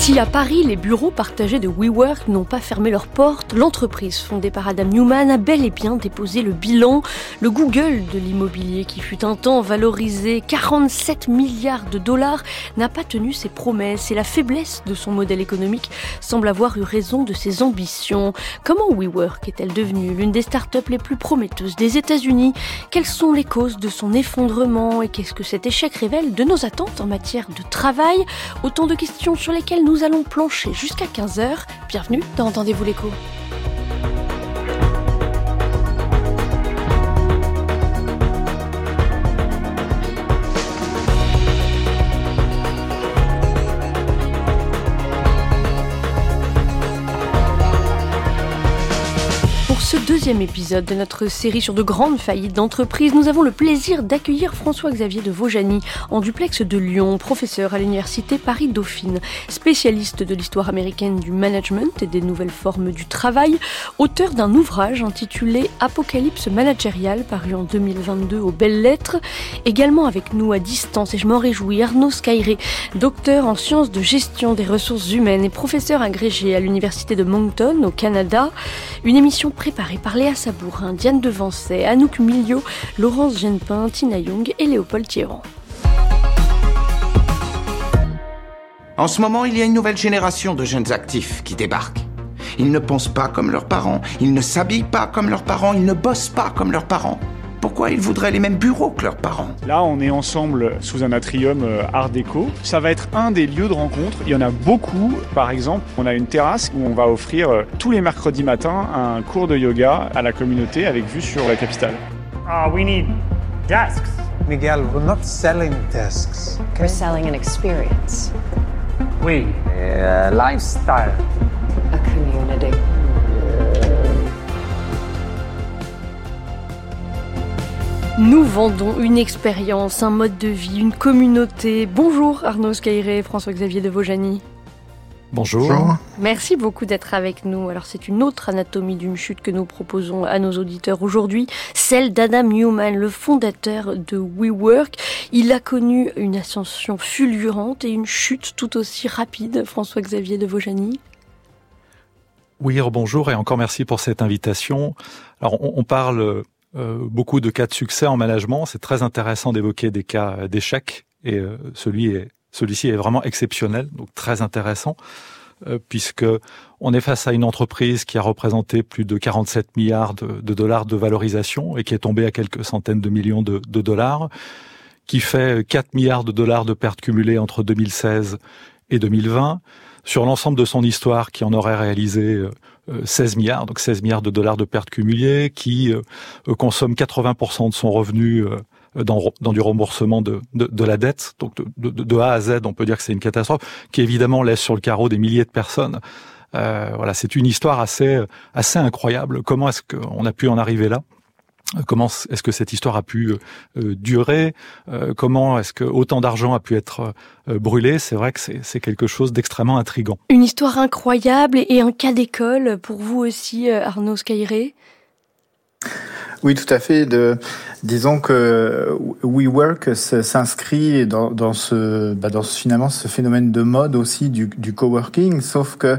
Si à Paris, les bureaux partagés de WeWork n'ont pas fermé leurs portes, l'entreprise fondée par Adam Newman a bel et bien déposé le bilan. Le Google de l'immobilier, qui fut un temps valorisé 47 milliards de dollars, n'a pas tenu ses promesses et la faiblesse de son modèle économique semble avoir eu raison de ses ambitions. Comment WeWork est-elle devenue l'une des startups les plus prometteuses des États-Unis? Quelles sont les causes de son effondrement et qu'est-ce que cet échec révèle de nos attentes en matière de travail? Autant de questions sur lesquelles nous allons plancher jusqu'à 15h. Bienvenue dans Entendez-vous l'écho. Deuxième épisode de notre série sur de grandes faillites d'entreprises, nous avons le plaisir d'accueillir François-Xavier de Vaujany en duplex de Lyon, professeur à l'université Paris-Dauphine, spécialiste de l'histoire américaine du management et des nouvelles formes du travail, auteur d'un ouvrage intitulé Apocalypse managériale paru en 2022 aux Belles Lettres, également avec nous à distance et je m'en réjouis Arnaud Skyré, docteur en sciences de gestion des ressources humaines et professeur agrégé à l'université de Moncton au Canada, une émission préparée par Léa Sabourin, Diane Devancet, Anouk Milio, Laurence Genepin, Tina Young et Léopold Thierran. En ce moment, il y a une nouvelle génération de jeunes actifs qui débarquent. Ils ne pensent pas comme leurs parents, ils ne s'habillent pas comme leurs parents, ils ne bossent pas comme leurs parents. Pourquoi ils voudraient les mêmes bureaux que leurs parents? Là, on est ensemble sous un atrium euh, art déco. Ça va être un des lieux de rencontre. Il y en a beaucoup. Par exemple, on a une terrasse où on va offrir euh, tous les mercredis matins un cours de yoga à la communauté avec vue sur la capitale. Ah, we need desks. Miguel, we're not selling desks. We're selling an experience. Oui. A lifestyle. Nous vendons une expérience, un mode de vie, une communauté. Bonjour Arnaud Scairé, François-Xavier de Vaujany. Bonjour. Merci beaucoup d'être avec nous. Alors c'est une autre anatomie d'une chute que nous proposons à nos auditeurs aujourd'hui, celle d'Adam Newman, le fondateur de WeWork. Il a connu une ascension fulgurante et une chute tout aussi rapide, François-Xavier de Vaujany. Oui, bonjour et encore merci pour cette invitation. Alors on, on parle beaucoup de cas de succès en management. C'est très intéressant d'évoquer des cas d'échec et euh, celui-ci est vraiment exceptionnel, donc très intéressant, euh, puisque on est face à une entreprise qui a représenté plus de 47 milliards de, de dollars de valorisation et qui est tombée à quelques centaines de millions de, de, dollars, qui fait 4 milliards de dollars de pertes cumulées entre 2016 et 2020. Sur l'ensemble de son histoire, qui en aurait réalisé 16 milliards, donc 16 milliards de dollars de pertes cumulées, qui consomme 80% de son revenu dans, dans, du remboursement de, de, de, la dette. Donc de, de, A à Z, on peut dire que c'est une catastrophe qui évidemment laisse sur le carreau des milliers de personnes. Euh, voilà, c'est une histoire assez assez incroyable. Comment est-ce qu'on a pu en arriver là? Comment est-ce que cette histoire a pu euh, durer? Euh, Comment est-ce que autant d'argent a pu être euh, brûlé? C'est vrai que c'est quelque chose d'extrêmement intrigant. Une histoire incroyable et un cas d'école pour vous aussi, Arnaud Scairé oui, tout à fait. De, disons que WeWork s'inscrit dans, dans, ce, bah dans ce, finalement ce phénomène de mode aussi du, du coworking, sauf que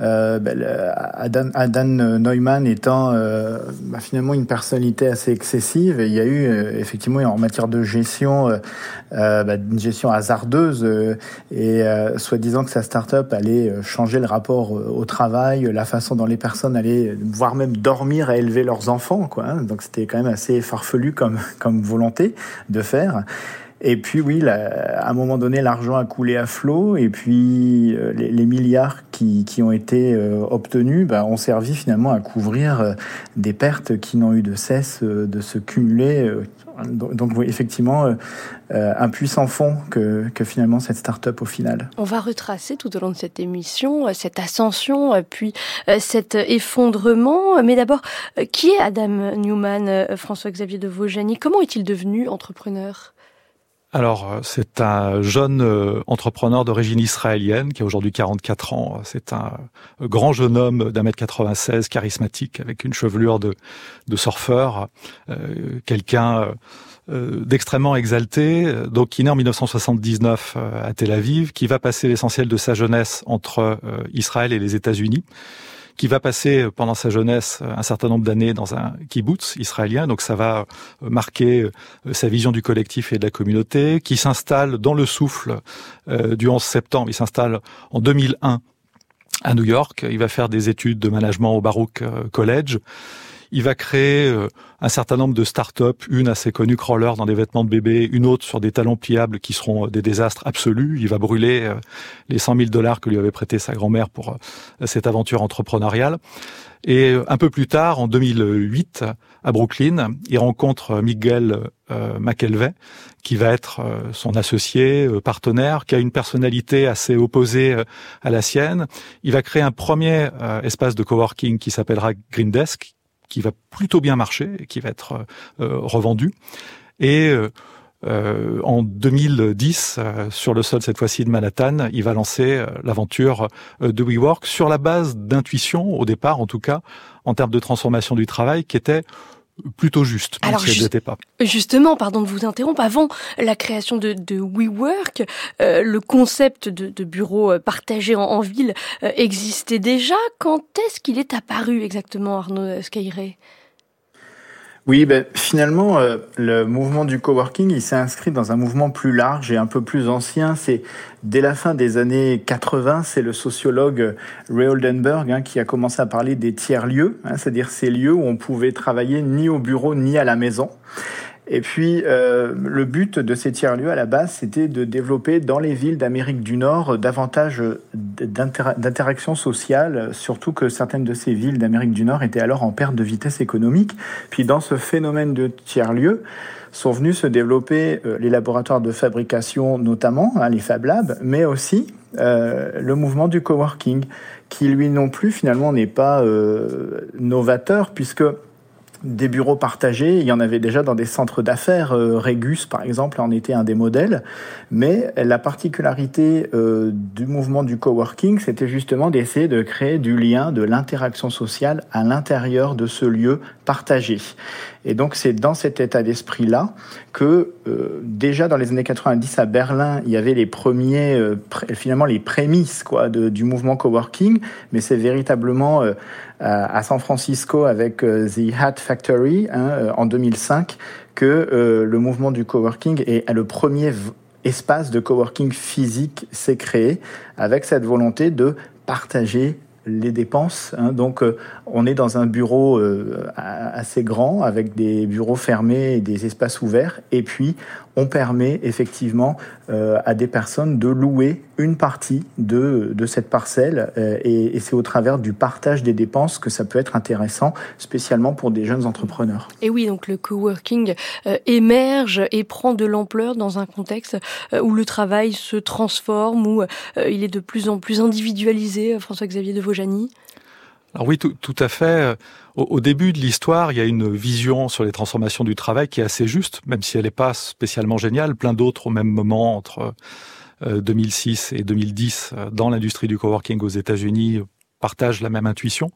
euh, ben, Adam, Neumann étant euh, bah, finalement une personnalité assez excessive, il y a eu euh, effectivement en matière de gestion bah, une gestion hasardeuse et soi-disant que sa start-up allait changer le rapport au travail, la façon dont les personnes allaient, voire même dormir et élever leurs enfants, quoi. Hein. Donc c'était quand même assez farfelu comme comme volonté de faire. Et puis oui, là, à un moment donné, l'argent a coulé à flot, et puis euh, les, milliards qui, qui ont été euh, obtenus bah, ont servi finalement à couvrir euh, des pertes qui n'ont eu de cesse de se cumuler. donc oui, effectivement, un puissant fond que, que finalement cette start-up au final. On va retracer tout au long de cette émission cette ascension, puis cet effondrement. Mais d'abord, qui est Adam Newman, François-Xavier de Vaujany Comment est-il devenu entrepreneur? Alors, euh, c'est un jeune euh, entrepreneur d'origine israélienne qui a aujourd'hui 44 ans. C'est un grand jeune homme d'un mètre 96, charismatique, avec une chevelure de, de surfeur, euh, quelqu'un d'extrêmement exalté, donc qui naît en 1979 à Tel Aviv, qui va passer l'essentiel de sa jeunesse entre Israël et les États-Unis qui va passer euh, pendant sa jeunesse euh, un certain nombre d'années dans un kibbutz israélien, donc ça va euh, marquer sa vision du collectif et de la communauté, qui s'installe dans le souffle du 11 septembre, il s'installe en 2001 à New York, il va faire des études de management au Baruch College, il va créer euh, un certain nombre de start-up, une assez connue, Crawler, dans des vêtements de bébé, une autre sur des talons pliables qui seront euh, des désastres absolus. Il va brûler euh, les 100 000 dollars que lui avait prêté sa grand-mère pour cette aventure entrepreneuriale. Et un peu plus tard, en 2008, à Brooklyn, il rencontre Miguel McElvey, qui va être son associé, partenaire, qui a une personnalité assez opposée à la sienne. Il va créer un premier espace de coworking qui s'appellera Green Desk, qui va plutôt bien marcher et qui va être euh, revendu. Et euh, euh, en 2010, sur le sol cette fois-ci de Manhattan, il va lancer l'aventure de WeWork sur la base d'intuition, au départ en tout cas, en termes de transformation du travail, qui était plutôt juste, Alors, pas. Justement, pardon de vous interrompre, avant la création de, de WeWork, euh, le concept de, de bureau euh, partagé en, ville euh, existait déjà. Quand est-ce qu'il est apparu exactement, Arnaud Skyray? Oui, ben, finalement, euh, le mouvement du coworking, il s'est inscrit dans un mouvement plus large et un peu plus ancien. C'est dès la fin des années 80, c'est le sociologue Ray Oldenburg hein, qui a commencé à parler des tiers-lieux, hein, c'est-à-dire ces lieux où on pouvait travailler ni au bureau ni à la maison. Et puis, euh, le but de ces tiers-lieux, à la base, c'était de développer dans les villes d'Amérique du Nord davantage d'interactions sociales, surtout que certaines de ces villes d'Amérique du Nord étaient alors en perte de vitesse économique. Puis, dans ce phénomène de tiers-lieux, sont venus se développer euh, les laboratoires de fabrication, notamment, hein, les Fab Labs, mais aussi euh, le mouvement du coworking, qui lui non plus, finalement, n'est pas euh, novateur, puisque des bureaux partagés. Il y en avait déjà dans des centres d'affaires. Euh, Regus, par exemple, en était un des modèles. Mais la particularité euh, du mouvement du coworking, c'était justement d'essayer de créer du lien, de l'interaction sociale à l'intérieur de ce lieu partagé. Et donc c'est dans cet état d'esprit-là que euh, déjà dans les années 90 à Berlin, il y avait les premiers, finalement les prémices quoi, du mouvement coworking, mais c'est véritablement à San Francisco avec The Hat Factory hein, en 2005 que le mouvement du coworking est le premier espace de coworking physique s'est créé avec cette volonté de partager les dépenses. Hein. Donc, euh, on est dans un bureau euh, assez grand avec des bureaux fermés et des espaces ouverts. Et puis, on permet effectivement euh, à des personnes de louer une partie de, de cette parcelle. et, et c'est au travers du partage des dépenses que ça peut être intéressant, spécialement pour des jeunes entrepreneurs. Et oui, donc le coworking émerge et prend de l'ampleur dans un contexte où le travail se transforme, où il est de plus en plus individualisé. François-Xavier de Vosjani alors oui, tout, tout à fait. Au, au, début de l'histoire, il y a une vision sur les transformations du travail qui est assez juste, même si elle n'est pas spécialement géniale. Plein d'autres au même moment, entre 2006 euh, et 2010, euh, dans l'industrie du coworking aux États-Unis, partagent la même intuition.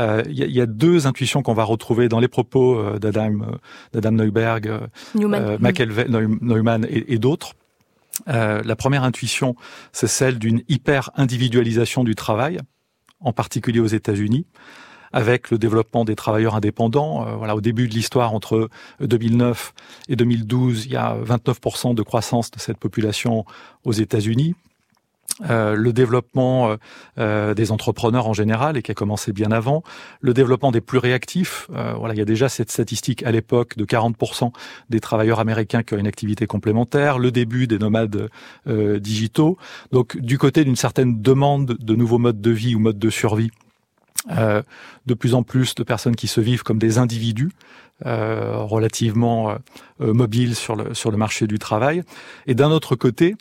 Euh, il y, a, y, a deux intuitions qu'on va retrouver dans les propos d'Adam, d'Adam Neuberg, Newman, Neumann et, et d'autres. Euh, la première intuition, c'est celle d'une hyper individualisation du travail en particulier aux États-Unis avec le développement des travailleurs indépendants. Euh, voilà, au début de l'histoire, entre 2009 et 2012, il y a 29% de croissance de cette population aux États-Unis. Euh, le développement euh, euh, des entrepreneurs en général et qui a commencé bien avant, le développement des plus réactifs. Euh, voilà, il y a déjà cette statistique à l'époque de 40% des travailleurs américains qui ont une activité complémentaire, le début des nomades digitaux. Donc, du côté d'une certaine demande de nouveaux modes de vie ou modes de survie. de plus en plus de personnes qui se vivent comme des individus relativement mobiles sur le sur le marché du travail. Et d'un autre côté,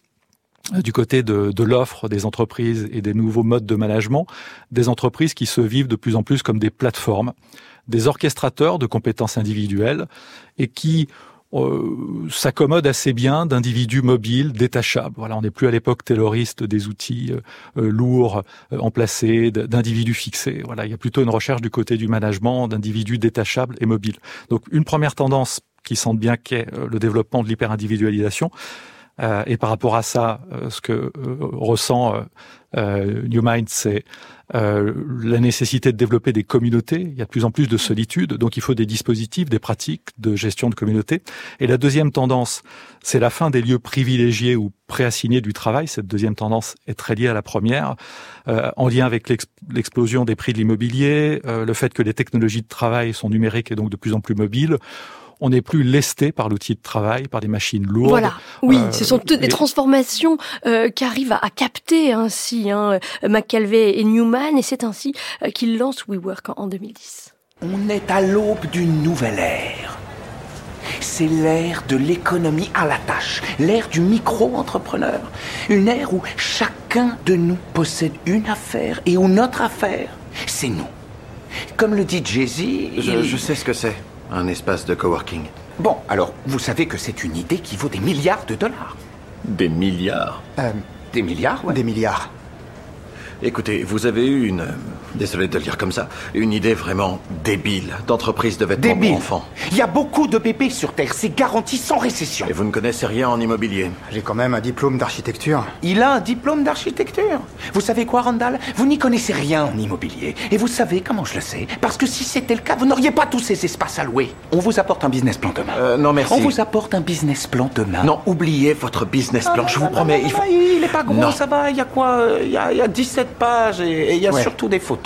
du côté de, de l'offre des entreprises et des nouveaux modes de management, des entreprises qui se vivent de plus en plus comme des plateformes, des orchestrateurs de compétences individuelles et qui euh, s'accommode assez bien d'individus mobiles, détachables. Voilà, on n'est plus à l'époque tayloriste des outils euh, euh, lourds, emplacés, d'individus fixés. Voilà, il y a plutôt une recherche du côté du management d'individus détachables et mobiles. Donc une première tendance qui sent bien qu'est le développement de l'hyper-individualisation. Et par rapport à ça, ce que ressent New Mind, c'est euh, la nécessité de développer des communautés. Il y a de plus en plus de solitude, donc il faut des dispositifs, des pratiques de gestion de communauté. Et la deuxième tendance, c'est la fin des lieux privilégiés ou préassignés du travail. Cette deuxième tendance est très liée à la première, euh, en lien avec l'explosion des prix de l'immobilier, euh, le fait que les technologies de travail sont numériques et donc de plus en plus mobiles on n'est plus lesté par l'outil de travail, par des machines lourdes. Voilà, oui, euh, ce sont toutes des transformations euh, qu'arrivent à, capter ainsi hein, McKelvey et Newman, et c'est ainsi euh, qu'ils lancent WeWork en, 2010. On est à l'aube d'une nouvelle ère. C'est l'ère de l'économie à la tâche, l'ère du micro-entrepreneur. Une ère où chacun de nous possède une affaire et où notre affaire, c'est nous. Comme le dit Jay-Z. je sais ce que c'est. Un espace de coworking. Bon, alors, vous savez que c'est une idée qui vaut des milliards de dollars. Des milliards? Euh, Des milliards, ouais. Des milliards. Écoutez, vous avez eu une... Désolé de le dire comme ça. Une idée vraiment débile d'entreprise de vêtements débile. pour enfants. Il y a beaucoup de bébés sur Terre. C'est garanti sans récession. Et vous ne connaissez rien en immobilier J'ai quand même un diplôme d'architecture. Il a un diplôme d'architecture. Vous savez quoi, Randall? Vous n'y connaissez rien en immobilier. Et vous savez comment je le sais? Parce que si c'était le cas, vous n'auriez pas tous ces espaces à louer. On vous apporte un business plan demain. Euh, non, merci. On vous apporte un business plan demain. Non, oubliez votre business plan, je vous promets. il, faut... il est pas gros, ça va. Il y a quoi il y a, il y a 17 pages et, il y a surtout des photos.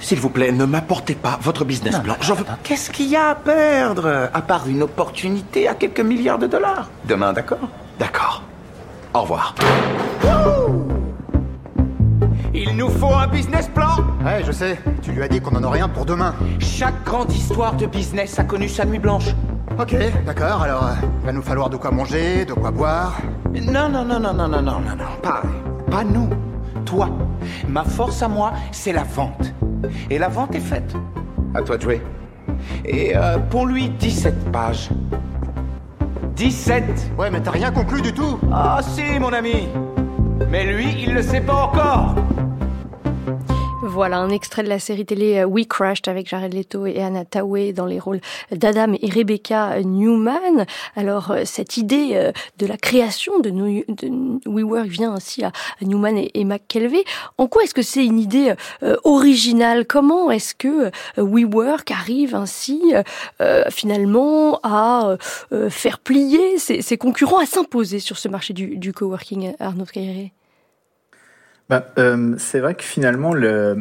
S'il vous plaît, ne m'apportez pas votre business plan. J'en veux... Qu'est-ce qu'il y a à perdre À part une opportunité à quelques milliards de dollars. Demain, d'accord D'accord. Au revoir. Il nous faut un business plan Ouais, je sais. Tu lui as dit qu'on en aurait un pour demain. Chaque grande histoire de business a connu sa nuit blanche. Ok, d'accord. Alors, euh, il va nous falloir de quoi manger, de quoi boire. Non, non, non, non, non, non, non, non, non. Pas, pas nous. Toi. Ma force à moi, c'est la vente. Et la vente est faite. À toi de jouer. Et euh, pour lui, 17 pages. 17 Ouais, mais t'as rien conclu du tout Ah si, mon ami Mais lui, il le sait pas encore voilà un extrait de la série télé euh, We Crashed avec Jared Leto et Anna Tawai dans les rôles d'Adam et Rebecca Newman. Alors euh, cette idée euh, de la création de, WeWork vient ainsi à Newman et, McKelvey. En quoi est-ce que c'est une idée originale? Comment est-ce que WeWork arrive ainsi finalement à faire plier ses, concurrents, à s'imposer sur ce marché du, coworking, Arnaud Cailleret bah, euh, c'est vrai que finalement, le,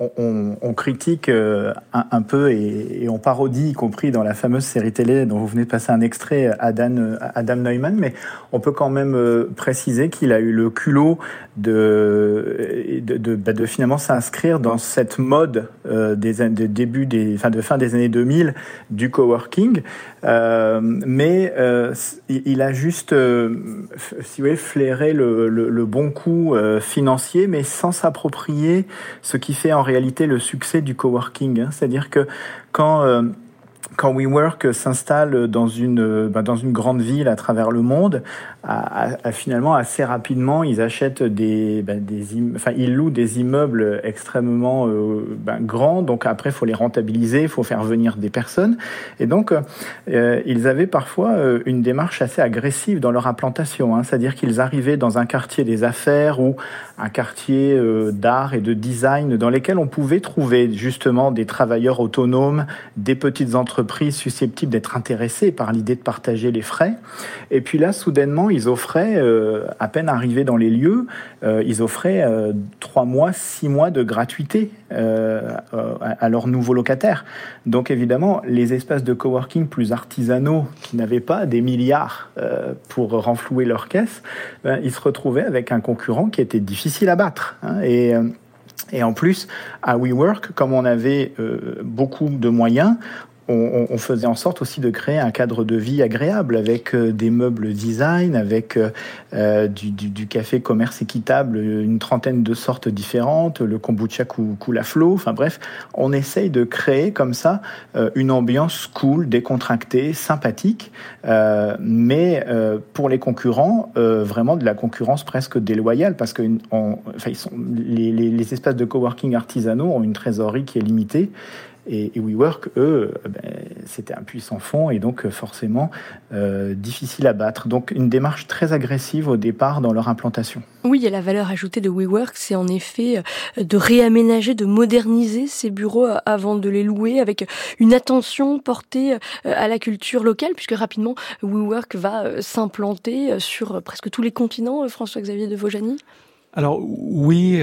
on, critique euh, un, peu et, on parodie, y compris dans la fameuse série télé dont vous venez de passer un extrait, Adam, Adam Neumann, mais on peut quand même euh, préciser qu'il a eu le culot de, bah, finalement s'inscrire dans cette mode des, de début des, de fin des années 2000 du coworking, euh, mais euh, il a juste, si vous voulez, flairé le, le, le bon coup financier, mais sans s'approprier ce qui fait en réalité le succès du coworking. Hein. C'est-à-dire que quand quand WeWork s'installe dans une, bah, dans une grande ville à travers le monde, finalement assez rapidement, ils achètent des, bah, des enfin ils louent des immeubles extrêmement euh, bah, grands. Donc après, faut les rentabiliser, il faut faire venir des personnes. Et donc euh, ils avaient parfois euh, une démarche assez agressive dans leur implantation, hein, c'est-à-dire qu'ils arrivaient dans un quartier des affaires ou un quartier d'art et de design dans lesquels on pouvait trouver justement des travailleurs autonomes, des petites entreprises susceptibles d'être intéressées par l'idée de partager les frais. Et puis là, soudainement, ils offraient, euh, à peine arrivés dans les lieux, euh, ils offraient euh, trois mois, six mois de gratuité à leurs nouveaux locataires. Donc évidemment, les espaces de coworking plus artisanaux, qui n'avaient pas des milliards pour renflouer leurs caisses, ben, ils se retrouvaient avec un concurrent qui était difficile à battre. Hein, et en plus, à WeWork, comme on avait beaucoup de moyens, on, faisait en sorte aussi de créer un cadre de vie agréable avec euh, des meubles design, avec euh, euh, du, café commerce équitable, une trentaine de sortes différentes, le kombucha coule à flot. Enfin bref, on essaye de créer comme ça une ambiance cool, décontractée, sympathique, mais pour les concurrents, vraiment de la concurrence presque déloyale parce que enfin, ils sont, les, les espaces de coworking artisanaux ont une trésorerie qui est limitée et, WeWork, eux, euh, ben, c'était un puissant fond et donc euh, forcément euh, difficile à battre. Donc une démarche très agressive au départ dans leur implantation. Oui, et la valeur ajoutée de WeWork, c'est en effet de réaménager, de moderniser ces bureaux avant de les louer avec une attention portée à la culture locale, puisque rapidement WeWork va s'implanter sur presque tous les continents, François-Xavier de Vaujany alors oui,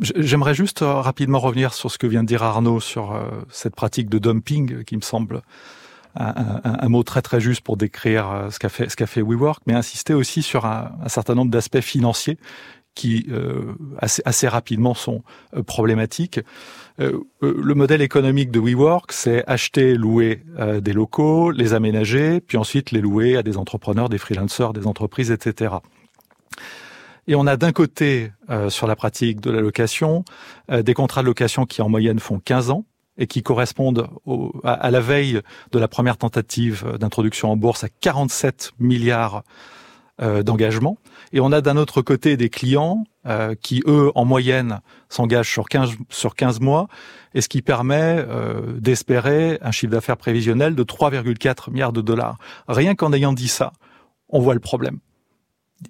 J'aimerais juste euh, rapidement revenir sur ce que vient de dire Arnaud sur euh, cette pratique de dumping qui me semble un, mot très très juste pour décrire euh, ce qu'a fait ce qu'a fait WeWork, mais insister aussi sur un, certain nombre d'aspects financiers qui assez, assez, rapidement sont problématiques. le modèle économique de WeWork, c'est acheter, louer des locaux, les aménager, puis ensuite les louer à des entrepreneurs, des freelancers, des entreprises, etc. Et on a d'un côté, euh, sur la pratique de la location, euh, des contrats de location qui en moyenne font 15 ans et qui correspondent à, la veille de la première tentative d'introduction en bourse à 47 milliards euh, d'engagement. Et on a d'un autre côté des clients qui, eux, en moyenne, s'engagent sur 15, sur 15 mois, et ce qui permet d'espérer un chiffre d'affaires prévisionnel de 3,4 milliards de dollars. Rien qu'en ayant dit ça, on voit le problème.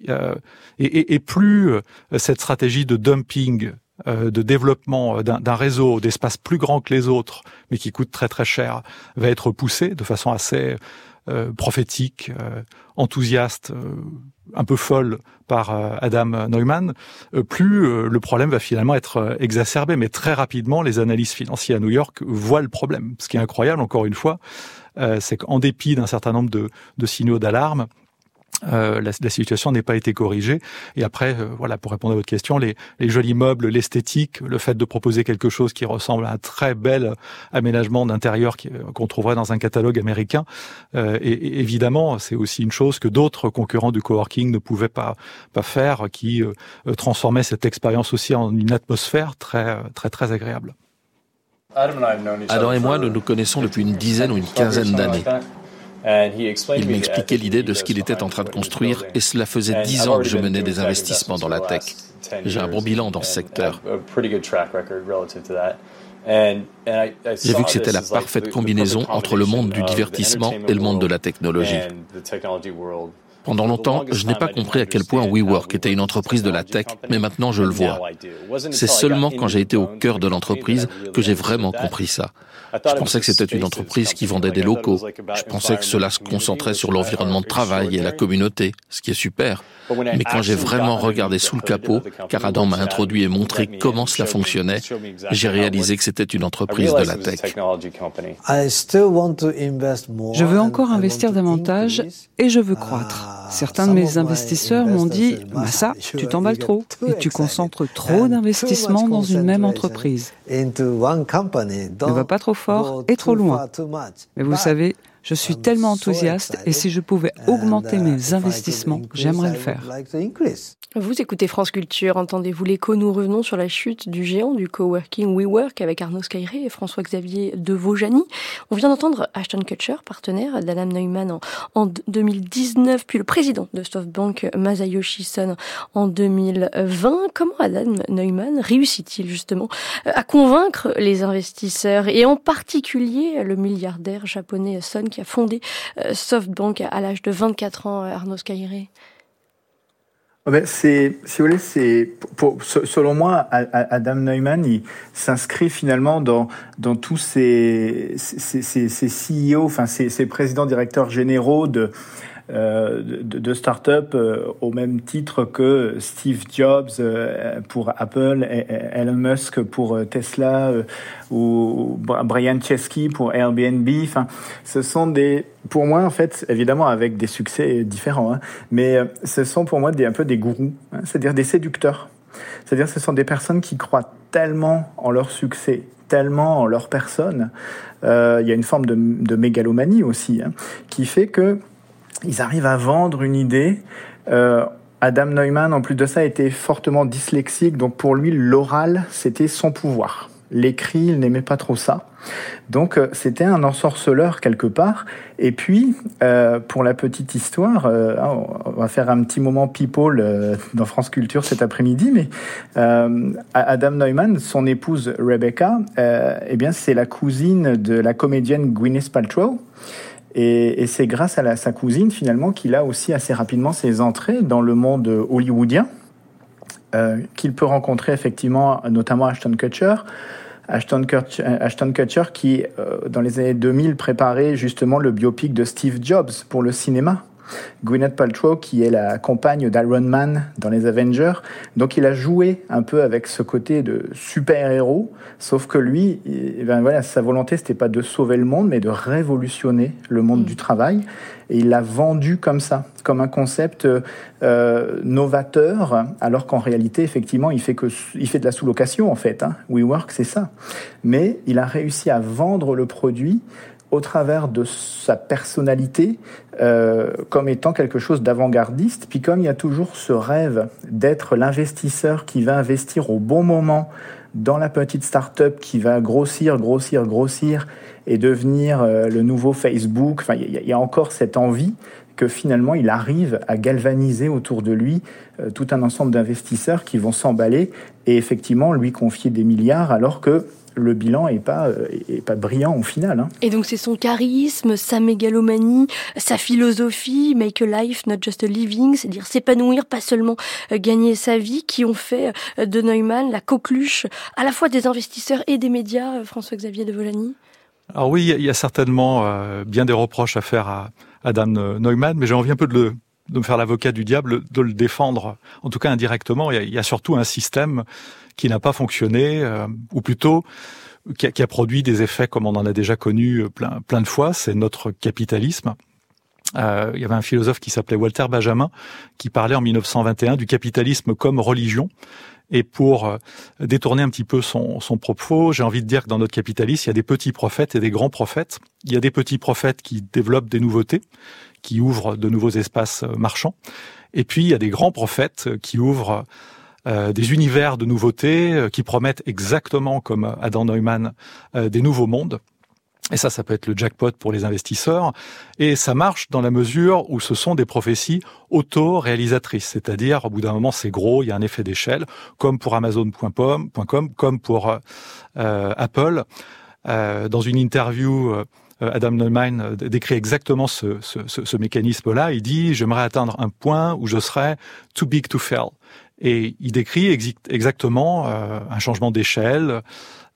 Euh, et, plus euh, cette stratégie de dumping, euh, de développement d'un réseau d'espaces plus grand que les autres, mais qui coûte très très cher, va être poussée de façon assez prophétique, enthousiaste, un peu folle par Adam Neumann, plus le problème va finalement être exacerbé. Mais très rapidement, les analystes financiers à New York voient le problème. Ce qui est incroyable, encore une fois, c'est qu'en dépit d'un certain nombre de signaux d'alarme, euh, la, la, situation n'est pas été corrigée. Et après, euh, voilà, pour répondre à votre question, les, les jolis meubles, l'esthétique, le fait de proposer quelque chose qui ressemble à un très bel aménagement d'intérieur euh, qu'on trouverait dans un catalogue américain, et, évidemment, c'est aussi une chose que d'autres concurrents du coworking ne pouvaient pas pas faire, qui transformait cette expérience aussi en une atmosphère très très très agréable. Adam et moi, nous nous connaissons depuis une dizaine ou une quinzaine d'années. Il m'expliquait l'idée de ce qu'il était en train de construire et cela faisait dix ans que je menais des investissements dans la tech. J'ai un bon bilan dans ce secteur. J'ai vu que c'était la parfaite combinaison entre le monde du divertissement et le monde de la technologie. Pendant longtemps, je n'ai pas compris à quel point WeWork était une entreprise de la tech, mais maintenant je le vois. C'est seulement quand j'ai été au cœur de l'entreprise que j'ai vraiment compris ça. Je pensais que c'était une entreprise qui vendait des locaux. Je pensais que cela se concentrait sur l'environnement de travail et la communauté, ce qui est super. Mais quand j'ai vraiment regardé sous le capot, car Adam m'a introduit et montré comment cela fonctionnait, j'ai réalisé que c'était une entreprise de la tech. Je veux encore investir davantage et je veux croître. Certains de mes investisseurs m'ont dit, Massa, tu t'emballes trop et tu concentres trop d'investissements dans une même entreprise. Ne va pas trop fort et trop loin. Mais vous savez, je suis tellement enthousiaste et si je pouvais augmenter mes investissements, j'aimerais le faire. Vous écoutez France Culture, entendez-vous l'écho Nous revenons sur la chute du géant du coworking WeWork avec Arnaud Skyre et François-Xavier de Vaujany. On vient d'entendre Ashton Kutcher, partenaire d'Adam Neumann en, 2019, puis le président de SoftBank Masayoshi Son en 2020. Comment Adam Neumann réussit-il justement à convaincre les investisseurs et en particulier le milliardaire japonais Son qui a fondé euh, SoftBank à l'âge de 24 ans, Arnaud Skyre ah ben c'est, si vous voulez, c'est, selon moi, Adam Neumann, il s'inscrit finalement dans, dans tous ces, ces, CEO, enfin, ces, ces présidents directeurs généraux de, euh, de, de start-up euh, au même titre que Steve Jobs euh, pour Apple, Elon Musk pour Tesla ou Brian Chesky pour Airbnb. Enfin, ce sont des, pour moi en fait, évidemment avec des succès différents, hein, mais ce sont pour moi un peu des gourous, hein, c'est-à-dire des séducteurs. C'est-à-dire ce sont des personnes qui croient tellement en leur succès, tellement en leur personne. Il y a une forme de, mégalomanie aussi, hein, qui fait que ils arrivent à vendre une idée. Euh, Adam Neumann, en plus de ça, était fortement dyslexique, donc pour lui, l'oral, c'était son pouvoir. L'écrit, il n'aimait pas trop ça. Donc euh, c'était un ensorceleur quelque part. Et puis, euh, pour la petite histoire, euh, on va faire un petit moment people dans France Culture cet après-midi, mais Adam Neumann, son épouse Rebecca, eh bien c'est la cousine de la comédienne Gwyneth Paltrow. Et, c'est grâce à sa cousine, finalement, qu'il a aussi assez rapidement ses entrées dans le monde hollywoodien, euh, qu'il peut rencontrer effectivement, notamment Ashton Kutcher. Ashton Kutcher, qui, euh, dans les années 2000, préparait justement le biopic de Steve Jobs pour le cinéma. Gwyneth Paltrow, qui est la compagne d'Iron Man dans les Avengers. Donc il a joué un peu avec ce côté de super-héros, sauf que lui, ben voilà, sa volonté, c'était pas de sauver le monde, mais de révolutionner le monde mm. du travail. Et il l'a vendu comme ça, comme un concept euh, novateur, alors qu'en réalité, effectivement, il fait, que, il fait de la sous-location, en fait. Hein. WeWork, c'est ça. Mais il a réussi à vendre le produit au travers de sa personnalité euh, comme étant quelque chose d'avant-gardiste. Puis comme il y a toujours ce rêve d'être l'investisseur qui va investir au bon moment dans la petite start-up qui va grossir, grossir, grossir et devenir euh, le nouveau Facebook, enfin, il y, a encore cette envie que finalement il arrive à galvaniser autour de lui euh, tout un ensemble d'investisseurs qui vont s'emballer et effectivement lui confier des milliards alors que le bilan est pas euh, est pas brillant au final. Hein. Et donc c'est son charisme, sa mégalomanie, sa philosophie, make a life, not just a living, c'est-à-dire s'épanouir, pas seulement euh, gagner sa vie, qui ont fait euh, de Neumann la coqueluche à la fois des investisseurs et des médias. François-Xavier de Volany. Alors oui, il y a certainement bien des reproches à faire à Adam Neumann, mais j'ai envie un peu de le de me faire l'avocat du diable, de le défendre, en tout cas indirectement. Il y a, surtout un système qui n'a pas fonctionné, euh, ou plutôt qui a, produit des effets comme on en a déjà connu euh, plein, de fois, c'est notre capitalisme. Euh, il y avait un philosophe qui s'appelait Walter Benjamin qui parlait en 1921 du capitalisme comme religion. Et pour détourner un petit peu son, son propos, j'ai envie de dire que dans notre capitalisme, il y a des petits prophètes et des grands prophètes. Il y a des petits prophètes qui développent des nouveautés, qui ouvrent de nouveaux espaces marchands. Et puis, il y a des grands prophètes qui ouvrent euh, des univers de nouveautés euh, qui promettent exactement comme Adam Neumann euh, des nouveaux mondes. Et ça, ça peut être le jackpot pour les investisseurs. Et ça marche dans la mesure où ce sont des prophéties auto-réalisatrices. C'est-à-dire, au bout d'un moment, c'est gros, il y a un effet d'échelle, comme pour Amazon.com, comme pour Apple. dans une interview, Adam Neumann décrit exactement ce, ce, ce mécanisme-là. Il dit, j'aimerais atteindre un point où je serais too big to fail. Et il décrit exactement euh, un changement d'échelle,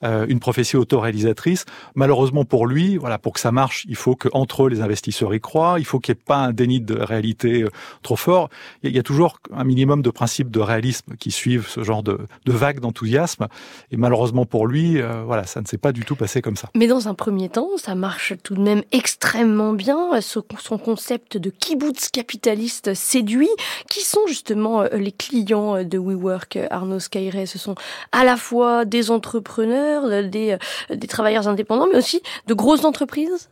euh, une prophétie autoréalisatrice. Malheureusement pour lui, voilà, pour que ça marche, il faut que entre eux les investisseurs y croient. Il faut qu'il n'y ait pas un déni de réalité euh, trop fort. Il y, a toujours un minimum de principes de réalisme qui suivent ce genre de, de vague d'enthousiasme. Et malheureusement pour lui, euh, voilà, ça ne s'est pas du tout passé comme ça. Mais dans un premier temps, ça marche tout de même extrêmement bien. Son concept de kibbutz capitaliste séduit. Qui sont justement les clients de WeWork, Arnaud Skyre Ce sont à la fois des entrepreneurs des, euh, des travailleurs indépendants, mais aussi de grosses entreprises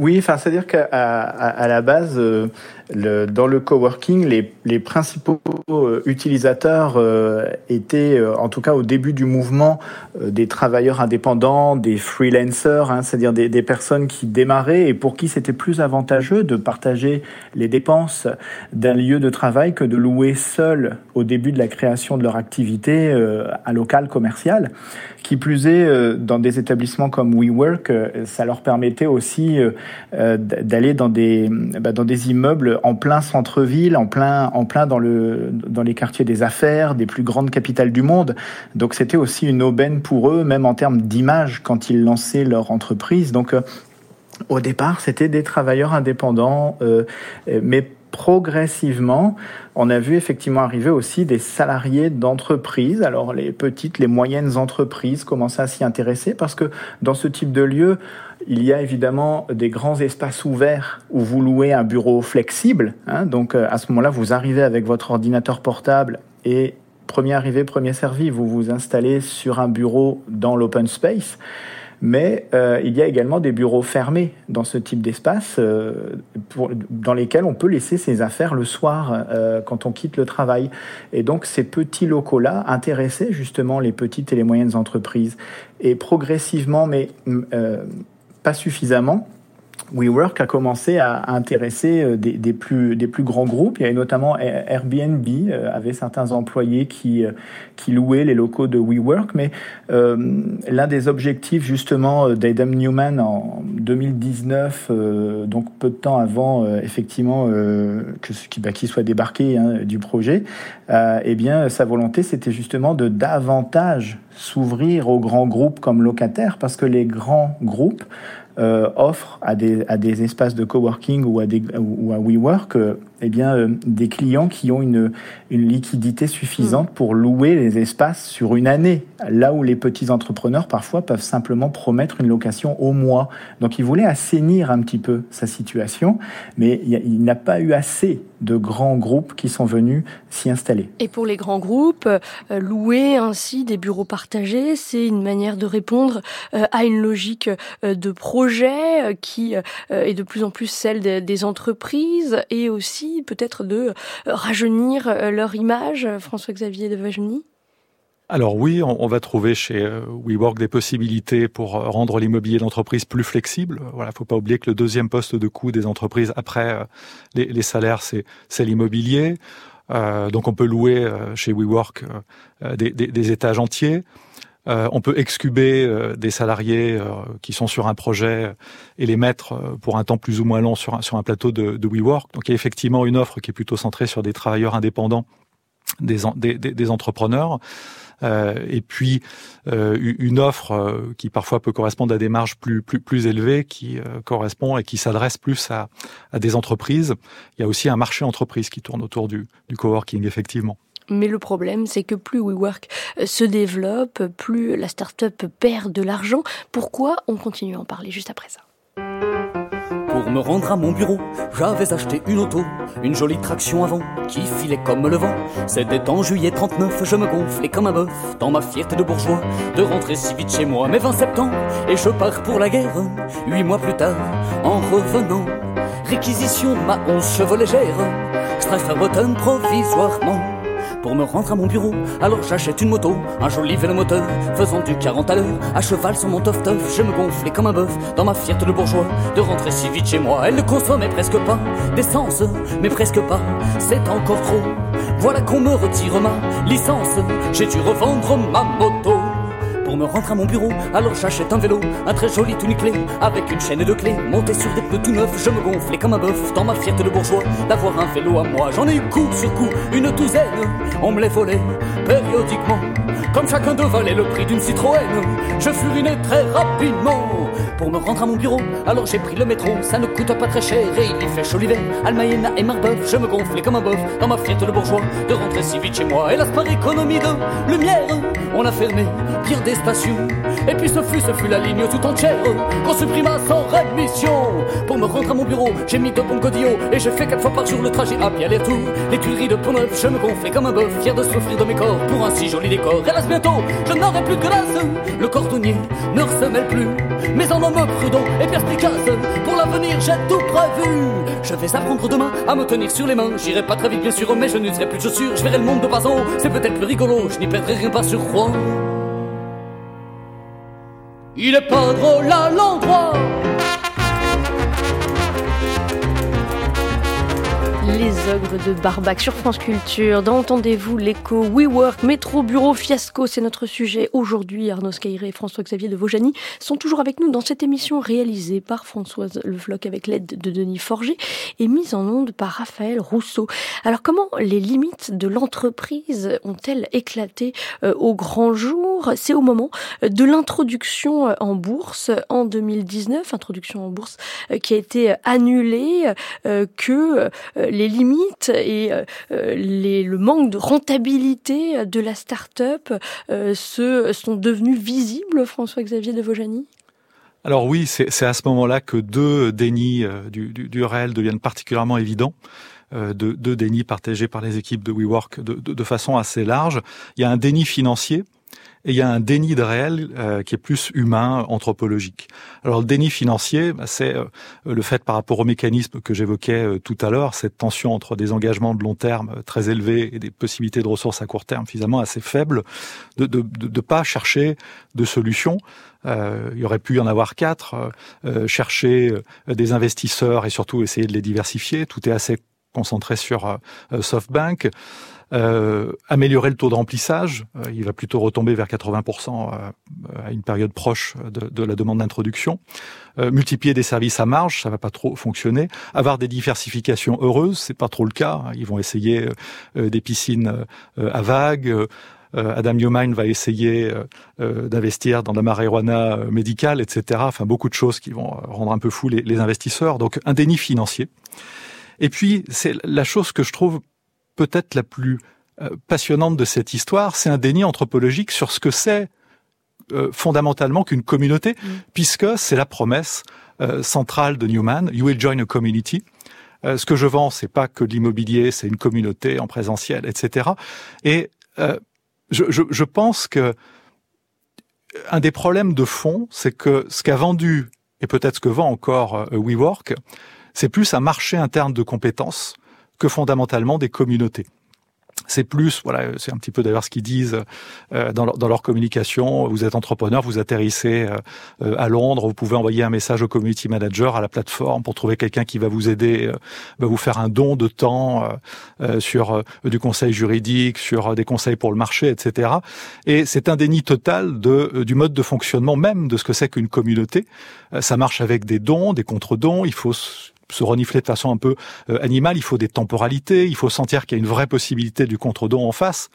oui, enfin, c'est-à-dire qu'à à, la base, euh, dans le coworking, les, les principaux euh, utilisateurs euh, étaient, en tout cas au début du mouvement, des travailleurs indépendants, des freelancers, hein, c'est-à-dire des, des, personnes qui démarraient et pour qui c'était plus avantageux de partager les dépenses d'un lieu de travail que de louer seul au début de la création de leur activité un local commercial. Qui plus est, dans des établissements comme WeWork, ça leur permettait aussi euh, d'aller dans des bah, dans des immeubles en plein centre-ville, en plein en plein dans le dans les quartiers des affaires, des plus grandes capitales du monde. Donc c'était aussi une aubaine pour eux, même en termes d'image quand ils lançaient leur entreprise. Donc euh, au départ, c'était des travailleurs indépendants, euh, mais progressivement, on a vu effectivement arriver aussi des salariés d'entreprises. Alors les petites, les moyennes entreprises commençaient à s'y intéresser parce que dans ce type de lieu, il y a évidemment des grands espaces ouverts où vous louez un bureau flexible. Hein. donc euh, à ce moment-là, vous arrivez avec votre ordinateur portable et premier arrivé, premier servi. Vous vous installez sur un bureau dans l'open space mais euh, il y a également des bureaux fermés dans ce type d'espace euh, dans lesquels on peut laisser ses affaires le soir euh, quand on quitte le travail. Et donc ces petits locaux-là intéressaient justement les petites et les moyennes entreprises. Et progressivement, mais pas suffisamment, WeWork a commencé à, intéresser euh, des, plus, grands groupes. Il y avait notamment Airbnb, euh, avait certains employés qui, euh, qui louaient les locaux de WeWork. Mais l'un des objectifs justement d'Adam Newman en 2019, donc peu de temps avant effectivement bah, qu'il soit débarqué hein, du projet, eh bien sa volonté c'était justement de davantage s'ouvrir aux grands groupes comme locataires parce que les grands groupes offre à des, à des espaces de coworking ou à, des, ou à WeWork euh, eh bien, euh, des clients qui ont une, une liquidité suffisante mm. pour louer les espaces sur une année, là où les petits entrepreneurs parfois peuvent simplement promettre une location au mois. Donc il voulait assainir un petit peu sa situation, mais il n'a pas eu assez de grands groupes qui sont venus s'y installer. Et pour les grands groupes, euh, louer ainsi des bureaux partagés, c'est une manière de répondre euh, à une logique de projet qui est de plus en plus celle des entreprises et aussi peut-être de euh, rajeunir euh, leur image, François-Xavier de Vajoni alors oui, on, va trouver chez euh, WeWork des possibilités pour rendre l'immobilier d'entreprise plus flexible. Voilà, faut pas oublier que le deuxième poste de coût des entreprises après les, salaires, c'est l'immobilier. donc on peut louer chez WeWork des, étages entiers. Euh, on peut excuber euh, des salariés euh, qui sont sur un projet et les mettre pour un temps plus ou moins long sur un, plateau de, WeWork. Donc il y a effectivement une offre qui est plutôt centrée sur des travailleurs indépendants, des, entrepreneurs. et puis une offre qui parfois peut correspondre à des marges plus élevées, qui correspond et qui s'adresse plus à, à des entreprises. Il y a aussi un marché entreprise qui tourne autour du, du coworking, effectivement. Mais le problème, c'est que plus WeWork euh, se développe, plus la start-up perd de l'argent. Pourquoi On continue à en parler juste après ça? Pour me rendre à mon bureau, j'avais acheté une auto, une jolie traction avant qui filait comme le vent. C'était en juillet 39, je me gonflais comme un bœuf dans ma fierté de bourgeois de rentrer si vite chez moi. Mais 20 septembre et je pars pour la guerre. Huit mois plus tard, en revenant, réquisition ma onze chevaux légère, button provisoirement pour me rendre à mon bureau. Alors j'achète une moto, un joli vélo moteur, faisant du 40 à l'heure, à cheval sur mon tof tof. Je me gonflais comme un bœuf dans ma fierté de bourgeois de rentrer si vite chez moi. Elle ne consommait presque pas d'essence, mais presque pas, c'est encore trop. Voilà qu'on me retire ma licence, j'ai dû revendre ma moto pour me rendre à mon bureau. Alors j'achète un vélo, un très joli tout avec une chaîne de clés, monté sur des pneus tout neufs. Je me gonflais comme un bœuf dans ma fierté de bourgeois d'avoir un vélo à moi. J'en ai eu coup sur coup, une douzaine, on me les volait périodiquement. Comme chacun de valait le prix d'une Citroën, je furinais très rapidement pour me rendre à mon bureau. Alors j'ai pris le métro, ça ne coûte pas très cher et il y fait chaud l'hiver. Almayena et Marbeuf, je me gonflais comme un bœuf dans ma fierté de bourgeois de rentrer si vite chez moi. Hélas par économie de lumière, on a fermé pire des et puis ce fut, ce fut la ligne tout entière qu'on supprima sans rémission. Pour me rendre à mon bureau, j'ai mis de bons godillots et j'ai fait quatre fois par jour le trajet à pied aller-retour. Les tuileries de Pont-Neuf, je me gonflais comme un bœuf, fier de souffrir de mes corps pour un si joli décor. Hélas bientôt, je n'aurai plus de glace. Le cordonnier ne ressemble plus, mais en homme prudent et perspicace. Pour l'avenir, j'ai tout prévu. Je vais apprendre demain à me tenir sur les mains. J'irai pas très vite, bien sûr, mais je n'userai plus de chaussures. Je verrai le monde de bas c'est peut-être plus rigolo. Je n'y perdrai rien par surcroît. Il est pas drôle à l'endroit Les ogres de Barbac sur France Culture. D'entendez-vous l'écho WeWork, métro, bureau, fiasco, c'est notre sujet aujourd'hui. Arnaud Scairé et François-Xavier de Vaujany sont toujours avec nous dans cette émission réalisée par Françoise Le Floch avec l'aide de Denis Forger et mise en onde par Raphaël Rousseau. Alors comment les limites de l'entreprise ont-elles éclaté euh, au grand jour? C'est au moment de l'introduction euh, en bourse en 2019, introduction en bourse euh, qui a été annulée, que les limites et euh, euh, le manque de rentabilité de la start-up euh, se, sont devenus visibles, François-Xavier de Vaujany alors oui, c'est à ce moment-là que deux dénis du, du, réel deviennent particulièrement évidents. de, de, déni partagé par les équipes de WeWork de, de façon assez large. Il y a un déni financier et il y a un déni de réel euh, qui est plus humain, anthropologique. Alors le déni financier, bah, c'est euh, le fait par rapport au mécanisme que j'évoquais euh, tout à l'heure, cette tension entre des engagements de long terme très élevés et des possibilités de ressources à court terme finalement assez faibles, de ne de, de, pas chercher de solutions. il y aurait pu y en avoir quatre, chercher des investisseurs et surtout essayer de les diversifier. Tout est assez concentré sur SoftBank. Euh, améliorer le taux de remplissage, euh, il va plutôt retomber vers 80% euh, à une période proche de, de la demande d'introduction. multiplier des services à marge, ça va pas trop fonctionner. Avoir des diversifications heureuses, c'est pas trop le cas. Ils vont essayer des piscines à vagues. Adam Newman va essayer d'investir dans la marijuana médicale, etc. Enfin, beaucoup de choses qui vont rendre un peu fou les, les investisseurs. Donc, un déni financier. Et puis, c'est la chose que je trouve peut-être la plus euh, passionnante de cette histoire, c'est un déni anthropologique sur ce que c'est euh, fondamentalement qu'une communauté, mm. puisque c'est la promesse euh, centrale de Newman, You will join a community. ce que je vends, c'est pas que l'immobilier, c'est une communauté en présentiel, etc. Et je, je, je, pense que un des problèmes de fond, c'est que ce qu'a vendu, et peut-être ce que vend encore WeWork, c'est plus un marché interne de compétences que fondamentalement des communautés. C'est plus, voilà, c'est un petit peu d'ailleurs ce qu'ils disent euh, dans, leur, dans, communication. Vous êtes entrepreneur, vous atterrissez euh, à Londres, vous pouvez envoyer un message au community manager, à la plateforme, pour trouver quelqu'un qui va vous aider, euh, va vous faire un don de temps sur du conseil juridique, sur des conseils pour le marché, etc. Et c'est un déni total de, du mode de fonctionnement même de ce que c'est qu'une communauté. ça marche avec des dons, des contre-dons. Il faut se renifler de façon un peu euh, animale, il faut des temporalités, il faut sentir qu'il y a une vraie possibilité du contre-don en face.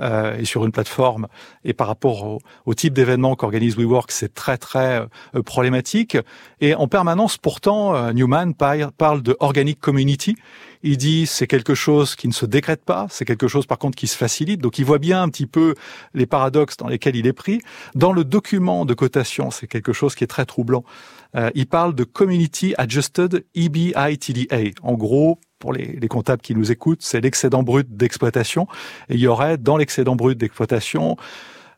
Euh, et sur une plateforme et par rapport au, au type d'événement qu'organise WeWork, c'est très très euh, problématique. Et en permanence, pourtant, euh, Newman parle de organic community. Il dit c'est quelque chose qui ne se décrète pas, c'est quelque chose par contre qui se facilite. Donc il voit bien un petit peu les paradoxes dans lesquels il est pris. Dans le document de cotation, c'est quelque chose qui est très troublant. Euh, il parle de Community Adjusted EBITDA. En gros, pour les, les comptables qui nous écoutent, c'est l'excédent brut d'exploitation. Et il y aurait dans l'excédent brut d'exploitation